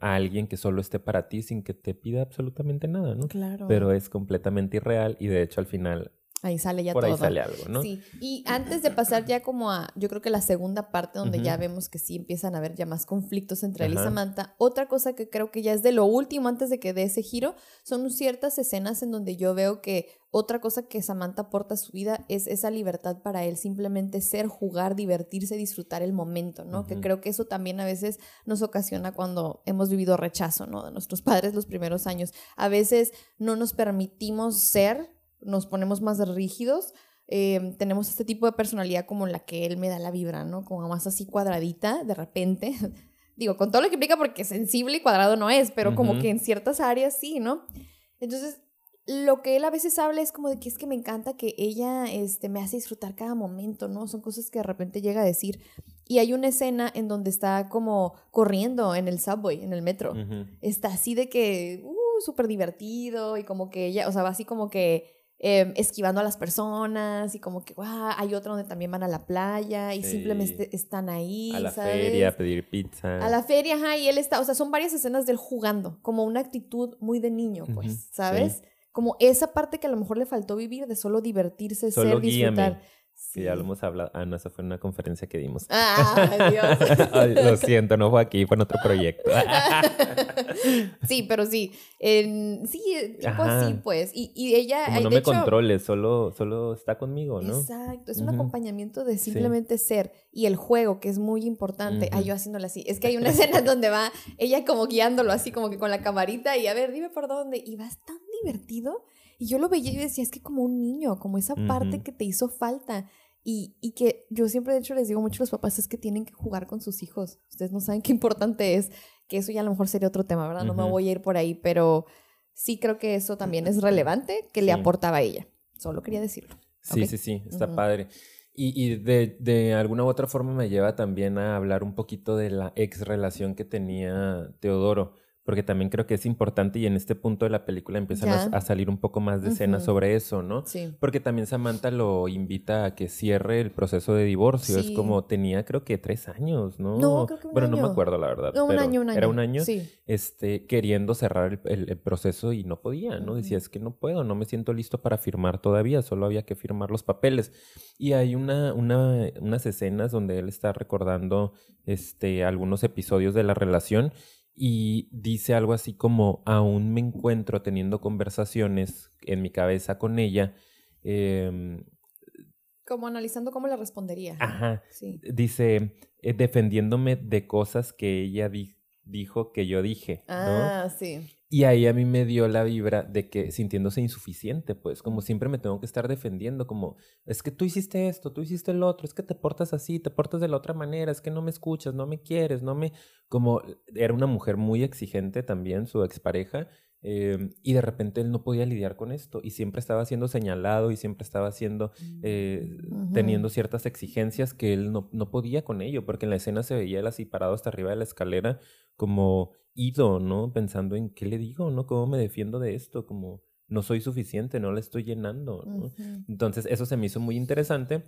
a, alguien que solo esté para ti sin que te pida absolutamente nada, ¿no? Claro. Pero es completamente irreal y de hecho al final Ahí sale ya Por todo. ahí sale algo, ¿no? Sí. Y antes de pasar ya como a, yo creo que la segunda parte donde ya vemos que sí empiezan a haber ya más conflictos entre él y Samantha, otra cosa que creo que ya es de lo último antes de que dé ese giro, son ciertas escenas en donde yo veo que otra cosa que Samantha aporta a su vida es esa libertad para él, simplemente ser, jugar, divertirse, disfrutar el momento, ¿no? Que creo que eso también a veces nos ocasiona cuando hemos vivido rechazo, ¿no? De nuestros padres los primeros años. A veces no nos permitimos ser nos ponemos más rígidos, em, tenemos este tipo de personalidad como la que él me da la vibra, ¿no? Como más así cuadradita, de repente. Digo, con todo lo que implica porque sensible y cuadrado no es, pero como que en ciertas áreas sí, ¿no? Entonces, lo que él a veces habla es como de que es que me encanta que ella este, me hace disfrutar cada momento, ¿no? Son cosas que de repente llega a decir. Y hay una escena en donde está como corriendo en el subway, en el metro. Está así de que, uh, súper divertido y como que ella, o sea, va así como que Em, esquivando a las personas y como que hay otro donde también van a la playa y simplemente están ahí. A la feria a pedir pizza. A la feria, ajá, y él está, o sea, son varias escenas del jugando, como una actitud muy de niño, pues, ¿sabes? Como esa parte que a lo mejor le faltó vivir de solo divertirse, ser, disfrutar. Sí. ya lo hemos hablado. Ah, no, esa fue una conferencia que dimos. Ah, Dios. lo siento, no fue aquí, fue en otro proyecto. sí, pero sí. sí, tipo así, pues. Y, y ella. Como no me controle, solo, solo está conmigo, ¿no? Exacto. Es un acompañamiento de simplemente ser. Y el juego, que es muy importante. Uh yo haciéndolo así. Es que hay una escena donde va ella como guiándolo así, como que con la camarita y a ver, dime por dónde. Y vas tan divertido. Y yo lo veía y decía, es que como un niño, como esa parte que te hizo falta. Y, y, que yo siempre, de hecho, les digo mucho a los papás, es que tienen que jugar con sus hijos. Ustedes no saben qué importante es, que eso ya a lo mejor sería otro tema, ¿verdad? No me voy a ir por ahí, pero sí creo que eso también es relevante, que le aportaba a ella. Solo quería decirlo. Sí, sí, sí, está padre. Y, y de, de, alguna u otra forma me lleva también a hablar un poquito de la ex relación que tenía Teodoro porque también creo que es importante y en este punto de la película empiezan a, salir un poco más de escenas sobre eso, ¿no? Sí. Porque también Samantha lo invita a que cierre el proceso de divorcio. Es como tenía creo que tres años, ¿no? No, creo que un Bueno, no me acuerdo la verdad. No, un año, un año. Era un año sí. este, queriendo cerrar el, proceso y no podía, ¿no? Decía, es que no puedo, no me siento listo para firmar todavía, solo había que firmar los papeles. Y hay una, una, unas escenas donde él está recordando este, algunos episodios de la relación y dice algo así como, aún me encuentro teniendo conversaciones en mi cabeza con ella. Em, como analizando cómo le respondería. Ajá. Dice, eh, defendiéndome de cosas que ella dijo que yo dije. Ah, sí. Y ahí a mí me dio la vibra de que sintiéndose insuficiente, pues como siempre me tengo que estar defendiendo, como es que tú hiciste esto, tú hiciste el otro, es que te portas así, te portas de la otra manera, es que no me escuchas, no me quieres, no me... Como era una mujer muy exigente también, su expareja, eh, y de repente él no podía lidiar con esto y siempre estaba siendo señalado y siempre estaba siendo, eh, teniendo ciertas exigencias que él no, no podía con ello, porque en la escena se veía él así parado hasta arriba de la escalera como ido, ¿no? Pensando en qué le digo, ¿no? ¿Cómo me defiendo de esto? Como no soy suficiente, no le estoy llenando, ¿no? Entonces eso se me hizo muy interesante.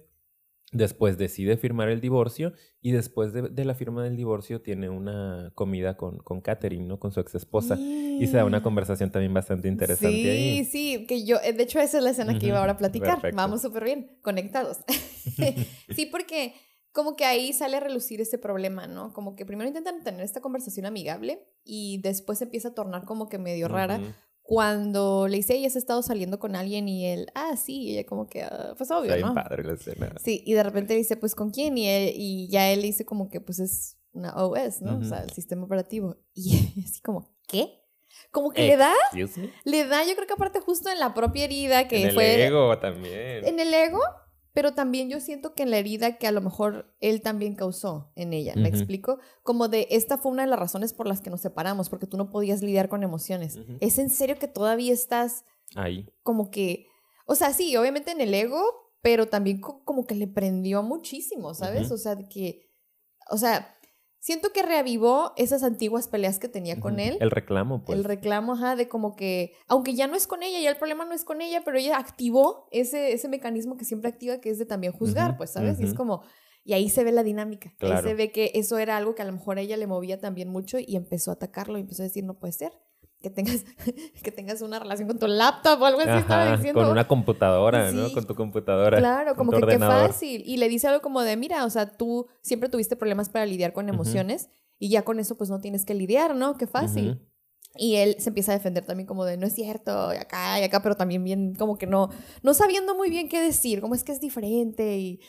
Después decide firmar el divorcio y después de, la firma del divorcio tiene una comida con, con Catherine, ¿no? Con su ex esposa. Y se da una conversación también bastante interesante sí, ahí. Sí, sí, que yo, de hecho esa es la escena que iba ahora a platicar. Vamos súper bien, conectados. sí, porque como que ahí sale a relucir ese problema, ¿no? Como que primero intentan tener esta conversación amigable y después empieza a tornar como que medio rara cuando le dice, ella has estado saliendo con alguien y él, ah, sí, y ella como que, ah, pues obvio, ¿no? padre la escena. Sí, y de repente dice, pues ¿con quién? Y, y ya él dice como que pues es una OS, ¿no? O sea, el sistema operativo. Y así como, ¿qué? Como que le da, le da, yo creo que aparte justo en la propia herida que en fue... En el ego también. En el ego, pero también yo siento que en la herida que a lo mejor él también causó en ella, ¿me explico? Como de, esta fue una de las razones por las que nos separamos, porque tú no podías lidiar con emociones. ¿Es en serio que todavía estás ahí? Como que, o sea, sí, obviamente en el ego, pero también como que le prendió muchísimo, ¿sabes? O sea, que, o sea, Siento que reavivó esas antiguas peleas que tenía con él. El reclamo, pues. El reclamo, ajá, de como que, aunque ya no es con ella, ya el problema no es con ella, pero ella activó ese, ese mecanismo que siempre activa, que es de también juzgar, pues, ¿sabes? Y es como, y ahí se ve la dinámica. Ahí se ve que eso era algo que a lo mejor a ella le movía también mucho y empezó a atacarlo y empezó a decir, no puede ser que tengas, que tengas una relación con tu laptop o algo así, estaba diciendo. Con una computadora, ¿no? Con tu computadora. Claro, como que qué fácil. Y le dice algo como de, mira, o sea, tú siempre tuviste problemas para lidiar con emociones y ya con eso pues no tienes que lidiar, ¿no? Qué fácil. Y él se empieza a defender también como de, no es cierto, y acá y acá, pero también bien como que no, no sabiendo muy bien qué decir, como es que es diferente y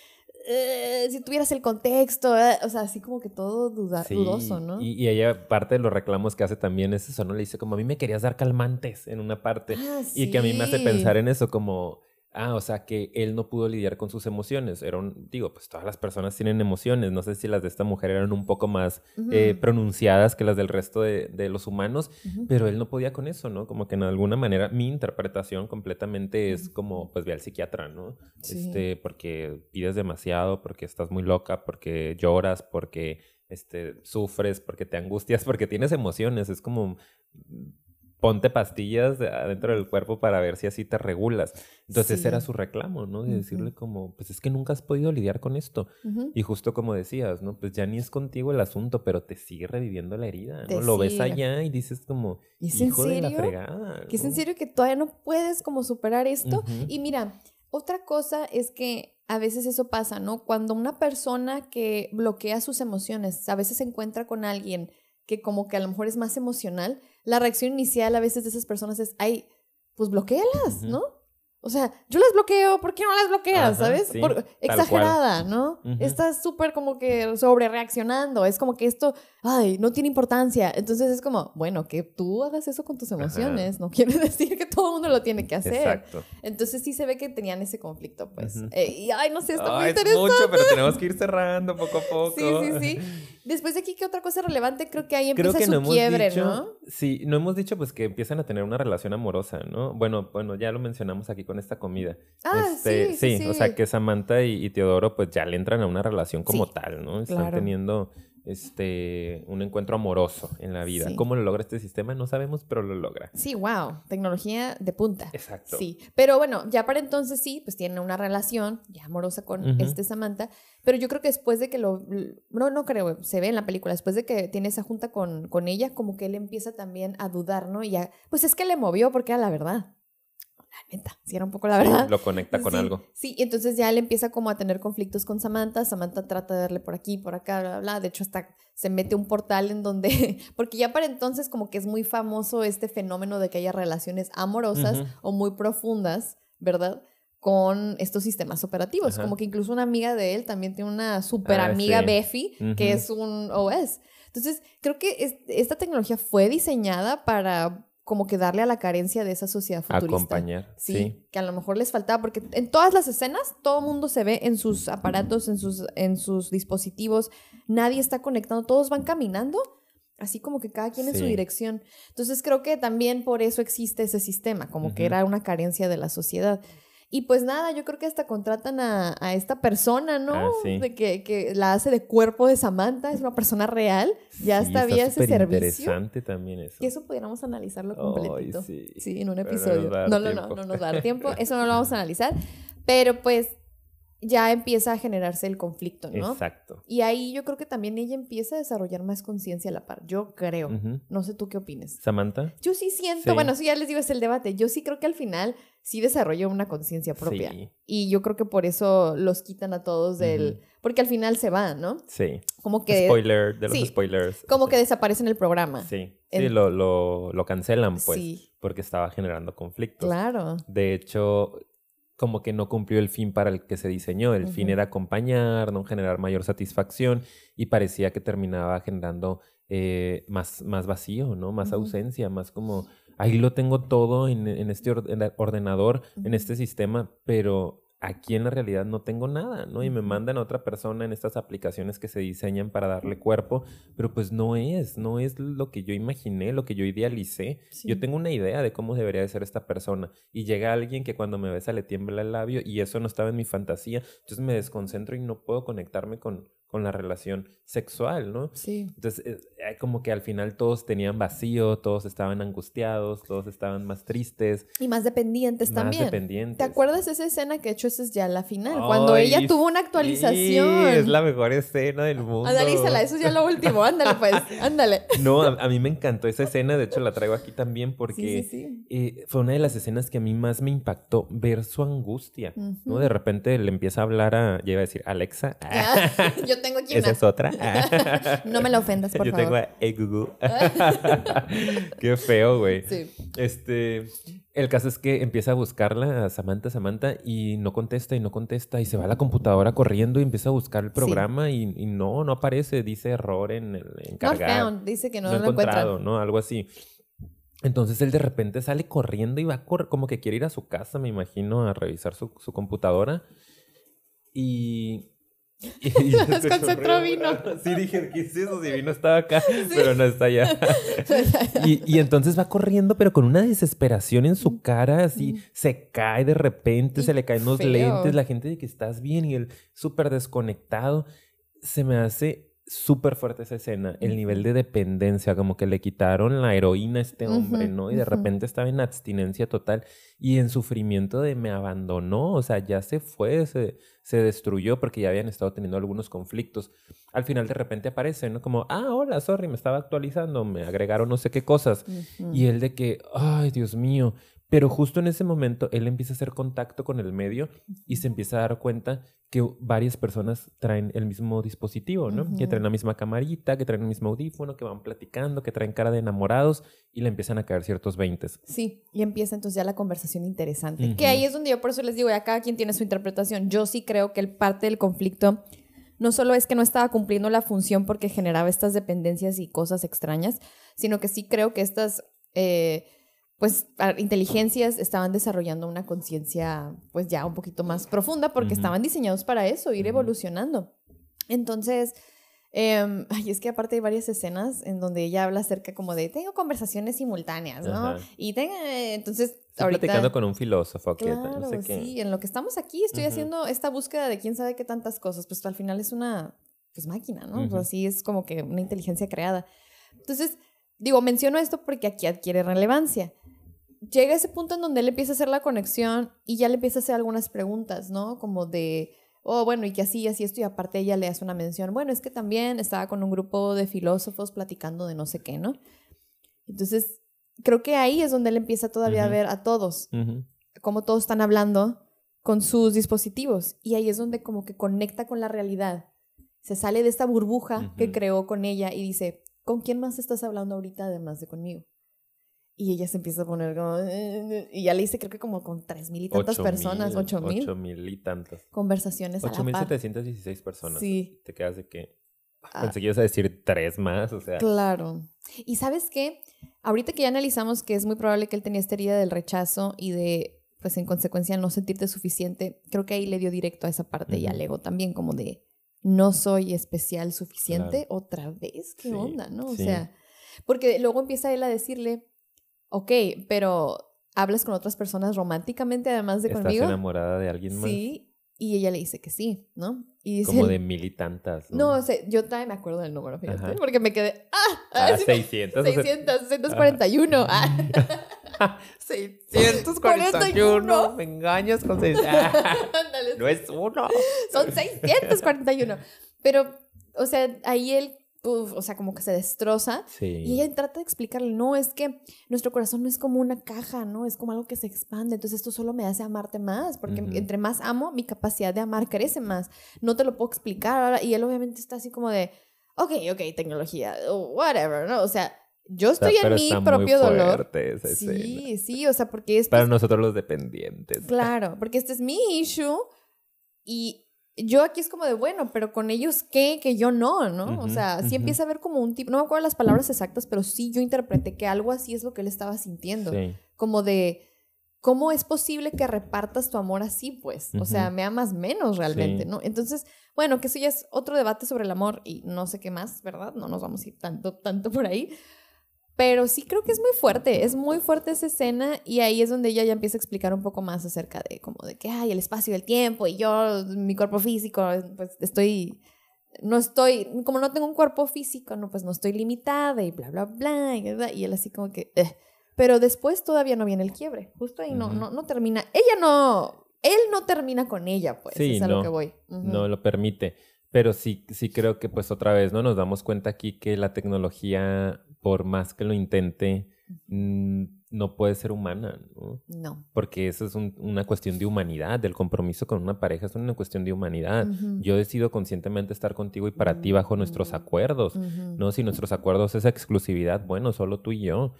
eh, si tuvieras el contexto, eh, o sea, así como que todo dudoso, ¿no? Y, ella, parte de los reclamos que hace también es eso, ¿no? Le dice como, a mí me querías dar calmantes en una parte. Ah, y que a mí me hace pensar en eso, como Ah, o sea que él no pudo lidiar con sus emociones. Era un, digo, pues todas las personas tienen emociones. No sé si las de esta mujer eran un poco más eh, pronunciadas que las del resto de, de los humanos, pero él no podía con eso, ¿no? Como que en alguna manera mi interpretación completamente es como, pues ve al psiquiatra, ¿no? Este, porque pides demasiado, porque estás muy loca, porque lloras, porque este, sufres, porque te angustias, porque tienes emociones. Es como ponte pastillas adentro del cuerpo para ver si así te regulas. Entonces ese era su reclamo, ¿no? De decirle como, pues es que nunca has podido lidiar con esto. Y justo como decías, ¿no? Pues ya ni es contigo el asunto, pero te sigue reviviendo la herida, ¿no? Lo ves allá y dices como, ¿Es hijo de la fregada. Que es en serio que todavía no puedes como superar esto. Y mira, otra cosa es que a veces eso pasa, ¿no? Cuando una persona que bloquea sus emociones, a veces se encuentra con alguien que como que a lo mejor es más emocional, la reacción inicial a veces de esas personas es, ay, pues bloquealas, ¿no? O sea, yo las bloqueo, ¿por qué no las bloqueas? ¿Sabes? exagerada, ¿no? Estás súper como que sobre reaccionando. Es como que esto, ay, no tiene importancia. Entonces es como, bueno, que tú hagas eso con tus emociones, no quiere decir que todo el mundo lo tiene que hacer. Exacto. Entonces sí se ve que tenían ese conflicto, pues. Eh, y ay, no sé, está muy interesante. Es mucho, pero tenemos que ir cerrando poco a poco. Sí, sí, sí. Después de aquí, ¿qué otra cosa relevante? Creo que ahí empieza que su quiebre, ¿no? Sí, no hemos dicho pues que empiezan a tener una relación amorosa, ¿no? Bueno, bueno, ya lo mencionamos aquí con esta comida. Ah, este, sí, sí, O sea, que Samantha y, Teodoro pues ya le entran a una relación como tal, ¿no? Están teniendo este, un encuentro amoroso en la vida. ¿Cómo lo logra este sistema? No sabemos, pero lo logra. Sí, wow, tecnología de punta. Exacto. Sí, pero bueno, ya para entonces sí, pues tiene una relación ya amorosa con este Samantha, pero yo creo que después de que lo, no, no creo, se ve en la película, después de que tiene esa junta con, con ella, como que él empieza también a dudar, ¿no? Y ya, pues es que le movió porque era la verdad neta, si era un poco la verdad. lo conecta con algo. Sí, y entonces ya él empieza como a tener conflictos con Samantha, Samantha trata de darle por aquí, por acá, bla, bla, de hecho hasta se mete un portal en donde, porque ya para entonces como que es muy famoso este fenómeno de que haya relaciones amorosas o muy profundas, ¿verdad? con estos sistemas operativos. Como que incluso una amiga de él también tiene una super ah, amiga Beffy, que es un OS. Entonces, creo que esta tecnología fue diseñada para como que darle a la carencia de esa sociedad futurista. Acompañar. Sí, Que a lo mejor les faltaba, porque en todas las escenas todo el mundo se ve en sus aparatos, en sus, en sus dispositivos, nadie está conectando, todos van caminando, así como que cada quien en su dirección. Entonces creo que también por eso existe ese sistema, como que era una carencia de la sociedad. Y pues nada, yo creo que hasta contratan a, esta persona, ¿no? Ah, de que, que, la hace de cuerpo de Samantha, es una persona real, ya está bien ese servicio. interesante también eso. Y eso pudiéramos analizarlo completito. sí. sí. en un episodio. No, no, no, no nos va a dar tiempo, eso no lo vamos a analizar. Pero pues ya empieza a generarse el conflicto, ¿no? Exacto. Y ahí yo creo que también ella empieza a desarrollar más conciencia a la par. Yo creo. No sé tú qué opinas. Samantha. Yo sí siento, bueno, sí ya les digo, es el debate. Yo sí creo que al final sí desarrolló una conciencia propia. Y yo creo que por eso los quitan a todos del... Porque al final se van, ¿no? Sí. Como que... Spoiler, de los spoilers. Como que desaparece en el programa. Sí. Sí, lo, lo, lo, cancelan, pues. Sí. Porque estaba generando conflictos. Claro. De hecho, como que no cumplió el fin para el que se diseñó. El fin era acompañar, no generar mayor satisfacción y parecía que terminaba generando eh, más, más vacío, ¿no? Más ausencia, más como, ahí lo tengo todo en, en este ordenador, en este sistema, pero aquí en la realidad no tengo nada, ¿no? Y me mandan a otra persona en estas aplicaciones que se diseñan para darle cuerpo, pero pues no es, no es lo que yo imaginé, lo que yo idealicé. Yo tengo una idea de cómo debería de ser esta persona y llega alguien que cuando me besa le tiembla el labio y eso no estaba en mi fantasía, entonces me desconcentro y no puedo conectarme con, con la relación sexual, ¿no? Sí. Entonces, eh, como que al final todos tenían vacío, todos estaban angustiados, todos estaban más tristes. Y más dependientes más también. dependientes. ¿Te acuerdas de esa escena que de hecho esa es ya la final? cuando ella tuvo una actualización. Sí, es la mejor escena del mundo. Analízala, eso es ya lo último. Ándale, pues, ándale. No, a, mí me encantó esa escena, de hecho la traigo aquí también porque eh, fue una de las escenas que a mí más me impactó ver su angustia, ¿no? De repente le empieza a hablar a, ya iba a decir, Alexa. yo tengo aquí Esa es otra. no me la ofendas, por Yo favor. tengo a Egugu. Qué feo, güey. Sí. Este, el caso es que empieza a buscarla a Samantha, Samantha, y no contesta y no contesta, y se va a la computadora corriendo y empieza a buscar el programa y, no, no aparece, dice error en el encargado. dice que no, lo, lo encontrado, ¿no? Algo así. Entonces él de repente sale corriendo y va a como que quiere ir a su casa, me imagino, a revisar su, su computadora. Y y concentró vino. Sí, dije, ¿qué es eso? Si vino estaba acá, pero no está allá. y, y, entonces va corriendo, pero con una desesperación en su cara, así se cae de repente, se le caen los lentes, la gente dice que estás bien y él súper desconectado. Se me hace súper fuerte esa escena, el nivel de dependencia, como que le quitaron la heroína a este hombre, ¿no? Y de repente estaba en abstinencia total y en sufrimiento de me abandonó, o sea, ya se fue, se, se destruyó porque ya habían estado teniendo algunos conflictos. Al final de repente aparece, ¿no? Como, ah, hola, sorry, me estaba actualizando, me agregaron no sé qué cosas. Y él de que, ay, Dios mío, pero justo en ese momento él empieza a hacer contacto con el medio y se empieza a dar cuenta que varias personas traen el mismo dispositivo, ¿no? Que traen la misma camarita, que traen el mismo audífono, que van platicando, que traen cara de enamorados y le empiezan a caer ciertos veintes. Sí, y empieza entonces ya la conversación interesante. Que ahí es donde yo por eso les digo, ya cada quien tiene su interpretación. Yo sí creo que el parte del conflicto no solo es que no estaba cumpliendo la función porque generaba estas dependencias y cosas extrañas, sino que sí creo que estas... Eh, pues inteligencias estaban desarrollando una conciencia pues ya un poquito más profunda porque estaban diseñados para eso, ir evolucionando. Entonces, eh, ay, es que aparte hay varias escenas en donde ella habla acerca como de, tengo conversaciones simultáneas, ¿no? Y tengo, entonces... Estoy ahorita, platicando con un filósofo que no sé qué. Sí, en lo que estamos aquí estoy haciendo esta búsqueda de quién sabe qué tantas cosas, pues al final es una pues máquina, ¿no? Pues así es como que una inteligencia creada. Entonces, digo, menciono esto porque aquí adquiere relevancia llega ese punto en donde él empieza a hacer la conexión y ya le empieza a hacer algunas preguntas, ¿no? Como de, oh, bueno, y que así, así esto, y aparte ella le hace una mención, bueno, es que también estaba con un grupo de filósofos platicando de no sé qué, ¿no? Entonces, creo que ahí es donde él empieza todavía a ver a todos, como todos están hablando con sus dispositivos, y ahí es donde como que conecta con la realidad. Se sale de esta burbuja que creó con ella y dice, ¿con quién más estás hablando ahorita además de conmigo? Y ella se empieza a poner como... Y ya le hice creo que como con tres mil y tantas personas, ocho mil. Ocho mil y tantas. Conversaciones Ocho mil setecientos dieciséis personas. Sí. Te quedas de que... Ah. A decir tres más, o sea... Claro. Y ¿sabes qué? Ahorita que ya analizamos que es muy probable que él tenía esta herida del rechazo y de, pues en consecuencia, no sentirte suficiente, creo que ahí le dio directo a esa parte y al ego también como de no soy especial suficiente otra vez, ¿qué onda, no? O sea, porque luego empieza él a decirle ok, pero hablas con otras personas románticamente además de ¿Estás conmigo. ¿Estás enamorada de alguien más? Sí, y ella le dice que sí, ¿no? Y dice, Como de mil y tantas. No, no o sea, yo también me acuerdo del número, fíjate, porque me quedé, ¡ah! ah 600. 600, 641. Ah. 641. Me engañas con 600. no es uno. Son 641. Pero, o sea, ahí él o sea, como que se destroza. Y ella trata de explicarle, no, es que nuestro corazón no es como una caja, ¿no? Es como algo que se expande. Entonces esto solo me hace amarte más, porque entre más amo, mi capacidad de amar crece más. No te lo puedo explicar ahora. Y él obviamente está así como de, ok, ok, tecnología, whatever, ¿no? O sea, yo estoy en mi propio dolor. sí, sí, o sea, porque es... Para nosotros los dependientes. Claro, porque este es mi issue y yo aquí es como de, bueno, pero con ellos qué, que yo no, ¿no? o sea, sí empieza a ver como un tipo, no me acuerdo las palabras exactas, pero sí yo interpreté que algo así es lo que él estaba sintiendo. Como de, ¿cómo es posible que repartas tu amor así, pues? O sea, me amas menos realmente, ¿no? Entonces, bueno, que eso ya es otro debate sobre el amor y no sé qué más, ¿verdad? No nos vamos a ir tanto, tanto por ahí. Pero sí creo que es muy fuerte, es muy fuerte esa escena y ahí es donde ella ya empieza a explicar un poco más acerca de como de que hay el espacio y el tiempo y yo, mi cuerpo físico, pues estoy, no estoy, como no tengo un cuerpo físico, no, pues no estoy limitada y bla, bla, bla, y, él así como que, eh". pero después todavía no viene el quiebre, justo ahí no, no, no termina, ella no, él no termina con ella, pues, es a lo que voy. No lo permite. Pero sí, sí creo que pues otra vez, ¿no? Nos damos cuenta aquí que la tecnología por más que lo intente, mm, no puede ser humana, ¿no? No. Porque eso es una cuestión de humanidad, del compromiso con una pareja es una cuestión de humanidad. Yo decido conscientemente estar contigo y para ti bajo nuestros acuerdos, ¿no? Si nuestros acuerdos es exclusividad, bueno, solo tú y yo.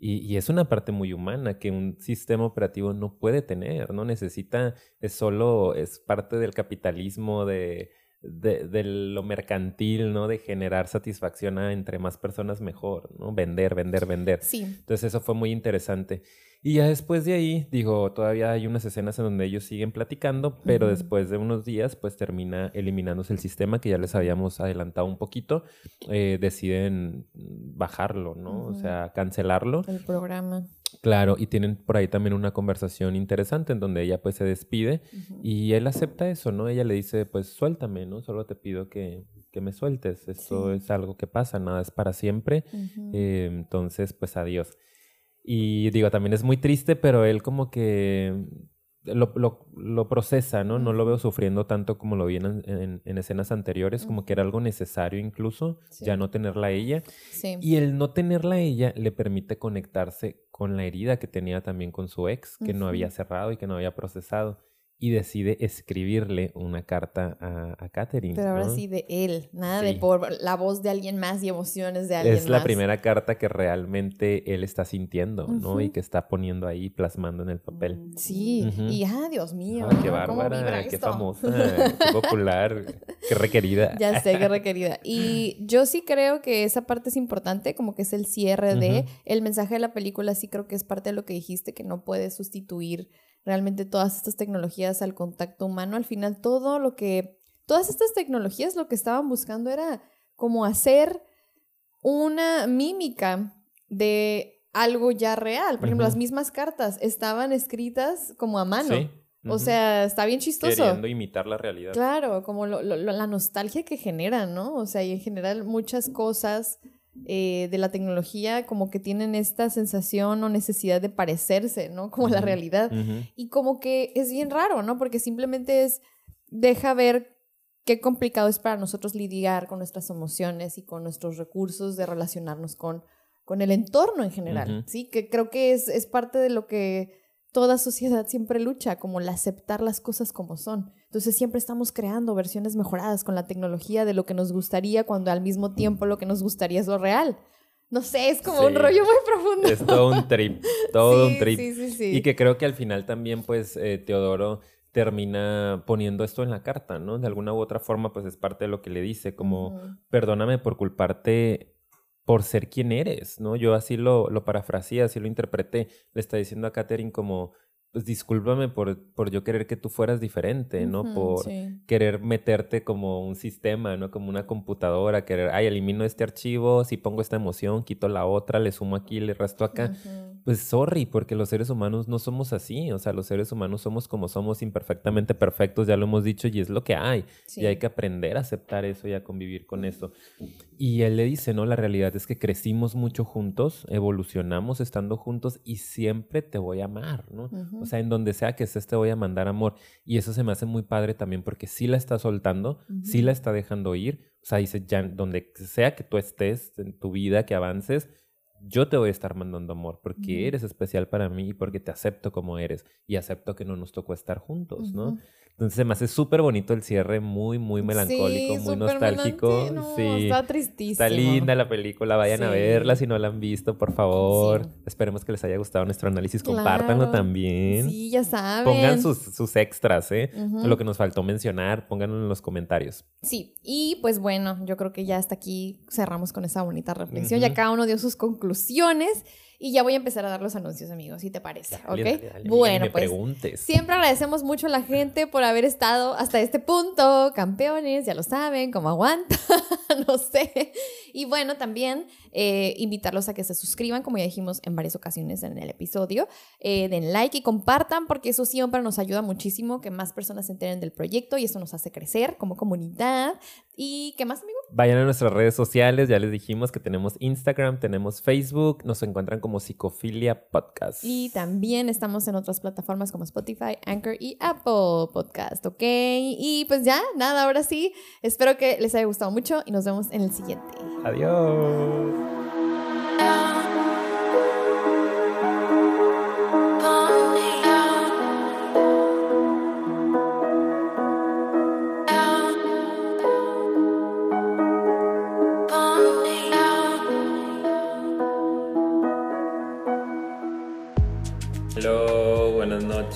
Y, y, es una parte muy humana que un sistema operativo no puede tener, ¿no? Necesita, es solo, es parte del capitalismo, de, de, lo mercantil, ¿no? De generar satisfacción a entre más personas mejor, ¿no? Vender, vender, vender. Sí. Entonces eso fue muy interesante. Y ya después de ahí, digo, todavía hay unas escenas en donde ellos siguen platicando, pero después de unos días, pues termina eliminándose el sistema que ya les habíamos adelantado un poquito. Eh, deciden bajarlo, ¿no? O sea, cancelarlo. El programa. Claro, y tienen por ahí también una conversación interesante en donde ella pues se despide y él acepta eso, ¿no? Ella le dice, pues suéltame, ¿no? Solo te pido que que me sueltes. Esto es algo que pasa, nada es para siempre. Eh, entonces, pues adiós. Y digo, también es muy triste, pero él como que lo, lo, lo, procesa, ¿no? No lo veo sufriendo tanto como lo vi en, en, escenas anteriores, como que era algo necesario incluso, ya no tenerla ella. Y el no tenerla ella le permite conectarse con la herida que tenía también con su ex, que no había cerrado y que no había procesado y decide escribirle una carta a, a Catherine. Pero ahora sí de él, nada de por la voz de alguien más y emociones de alguien más. Es la primera carta que realmente él está sintiendo, ¿no? Y que está poniendo ahí, plasmando en el papel. Mm, sí, y ah, Dios mío. qué bárbara, qué famosa, qué popular, qué requerida. Ya sé, qué requerida. Y yo sí creo que esa parte es importante, como que es el cierre de el mensaje de la película, sí creo que es parte de lo que dijiste, que no puede sustituir realmente todas estas tecnologías al contacto humano. Al final, todo lo que, todas estas tecnologías lo que estaban buscando era como hacer una mímica de algo ya real. Por ejemplo, las mismas cartas estaban escritas como a mano. O sea, está bien chistoso. Queriendo imitar la realidad. Claro, como la nostalgia que genera, ¿no? O sea, y en general muchas cosas eh, de la tecnología como que tienen esta sensación o necesidad de parecerse, ¿no? Como la realidad. Y como que es bien raro, ¿no? Porque simplemente es, deja ver qué complicado es para nosotros lidiar con nuestras emociones y con nuestros recursos de relacionarnos con, con el entorno en general, ¿sí? Que creo que es, es parte de lo que toda sociedad siempre lucha, como el aceptar las cosas como son. Entonces siempre estamos creando versiones mejoradas con la tecnología de lo que nos gustaría cuando al mismo tiempo lo que nos gustaría es lo real. No sé, es como un rollo muy profundo. Es todo un trip, todo un trip. y que creo que al final también, pues, eh, Teodoro termina poniendo esto en la carta, ¿no? De alguna u otra forma, pues es parte de lo que le dice, como, perdóname por culparte por ser quien eres, ¿no? Yo así lo, lo parafraseé, así lo interpreté. Le está diciendo a Katherine como, pues discúlpame por, por yo querer que tú fueras diferente, ¿no? por querer meterte como un sistema, ¿no? Como una computadora, querer, ay, elimino este archivo, si pongo esta emoción, quito la otra, le sumo aquí, le resto acá. Pues sorry, porque los seres humanos no somos así, o sea, los seres humanos somos como somos, imperfectamente perfectos, ya lo hemos dicho, y es lo que hay. Y hay que aprender a aceptar eso y a convivir con eso. Y él le dice, no, la realidad es que crecimos mucho juntos, evolucionamos estando juntos y siempre te voy a amar, ¿no? O sea, en donde sea que estés te voy a mandar amor. Y eso se me hace muy padre también porque sí la está soltando, sí la está dejando ir. O sea, dice, ya donde sea que tú estés en tu vida, que avances, yo te voy a estar mandando amor porque eres especial para mí y porque te acepto como eres y acepto que no nos tocó estar juntos, ¿no? Entonces se me hace súper bonito el cierre, muy, muy melancólico, muy nostálgico. sí, está tristísimo. Está linda la película, vayan a verla si no la han visto, por favor. Esperemos que les haya gustado nuestro análisis, compártanlo también. Sí, ya saben. Pongan sus, sus extras, ¿eh? Lo que nos faltó mencionar, pónganlo en los comentarios. Sí, y pues bueno, yo creo que ya hasta aquí cerramos con esa bonita reflexión. Ya cada uno dio sus conclusiones. Y ya voy a empezar a dar los anuncios, amigos, si te parece, ¿ok? bueno, pues siempre agradecemos mucho a la gente por haber estado hasta este punto, campeones, ya lo saben, cómo aguanta, no sé. Y bueno, también eh, invitarlos a que se suscriban, como ya dijimos en varias ocasiones en el episodio, eh, den like y compartan, porque eso siempre nos ayuda muchísimo que más personas se enteren del proyecto y eso nos hace crecer como comunidad. ¿Y qué más, amigo? Vayan a nuestras redes sociales, ya les dijimos que tenemos Instagram, tenemos Facebook, nos encuentran como Psicofilia Podcast. Y también estamos en otras plataformas como Spotify, Anchor y Apple Podcast, ¿ok? Y pues ya, nada, ahora sí, espero que les haya gustado mucho y nos vemos en el siguiente. Adiós.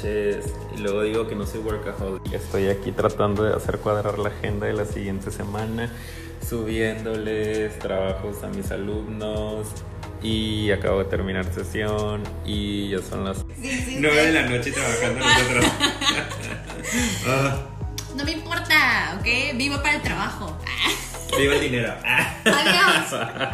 Y luego digo que no soy workaholic. Estoy aquí tratando de hacer cuadrar la agenda de la siguiente semana, subiéndoles trabajos a mis alumnos y acabo de terminar sesión y ya son las 9 de la noche trabajando nosotros. No me importa, ¿ok? Vivo para el trabajo. Viva el dinero. Adiós.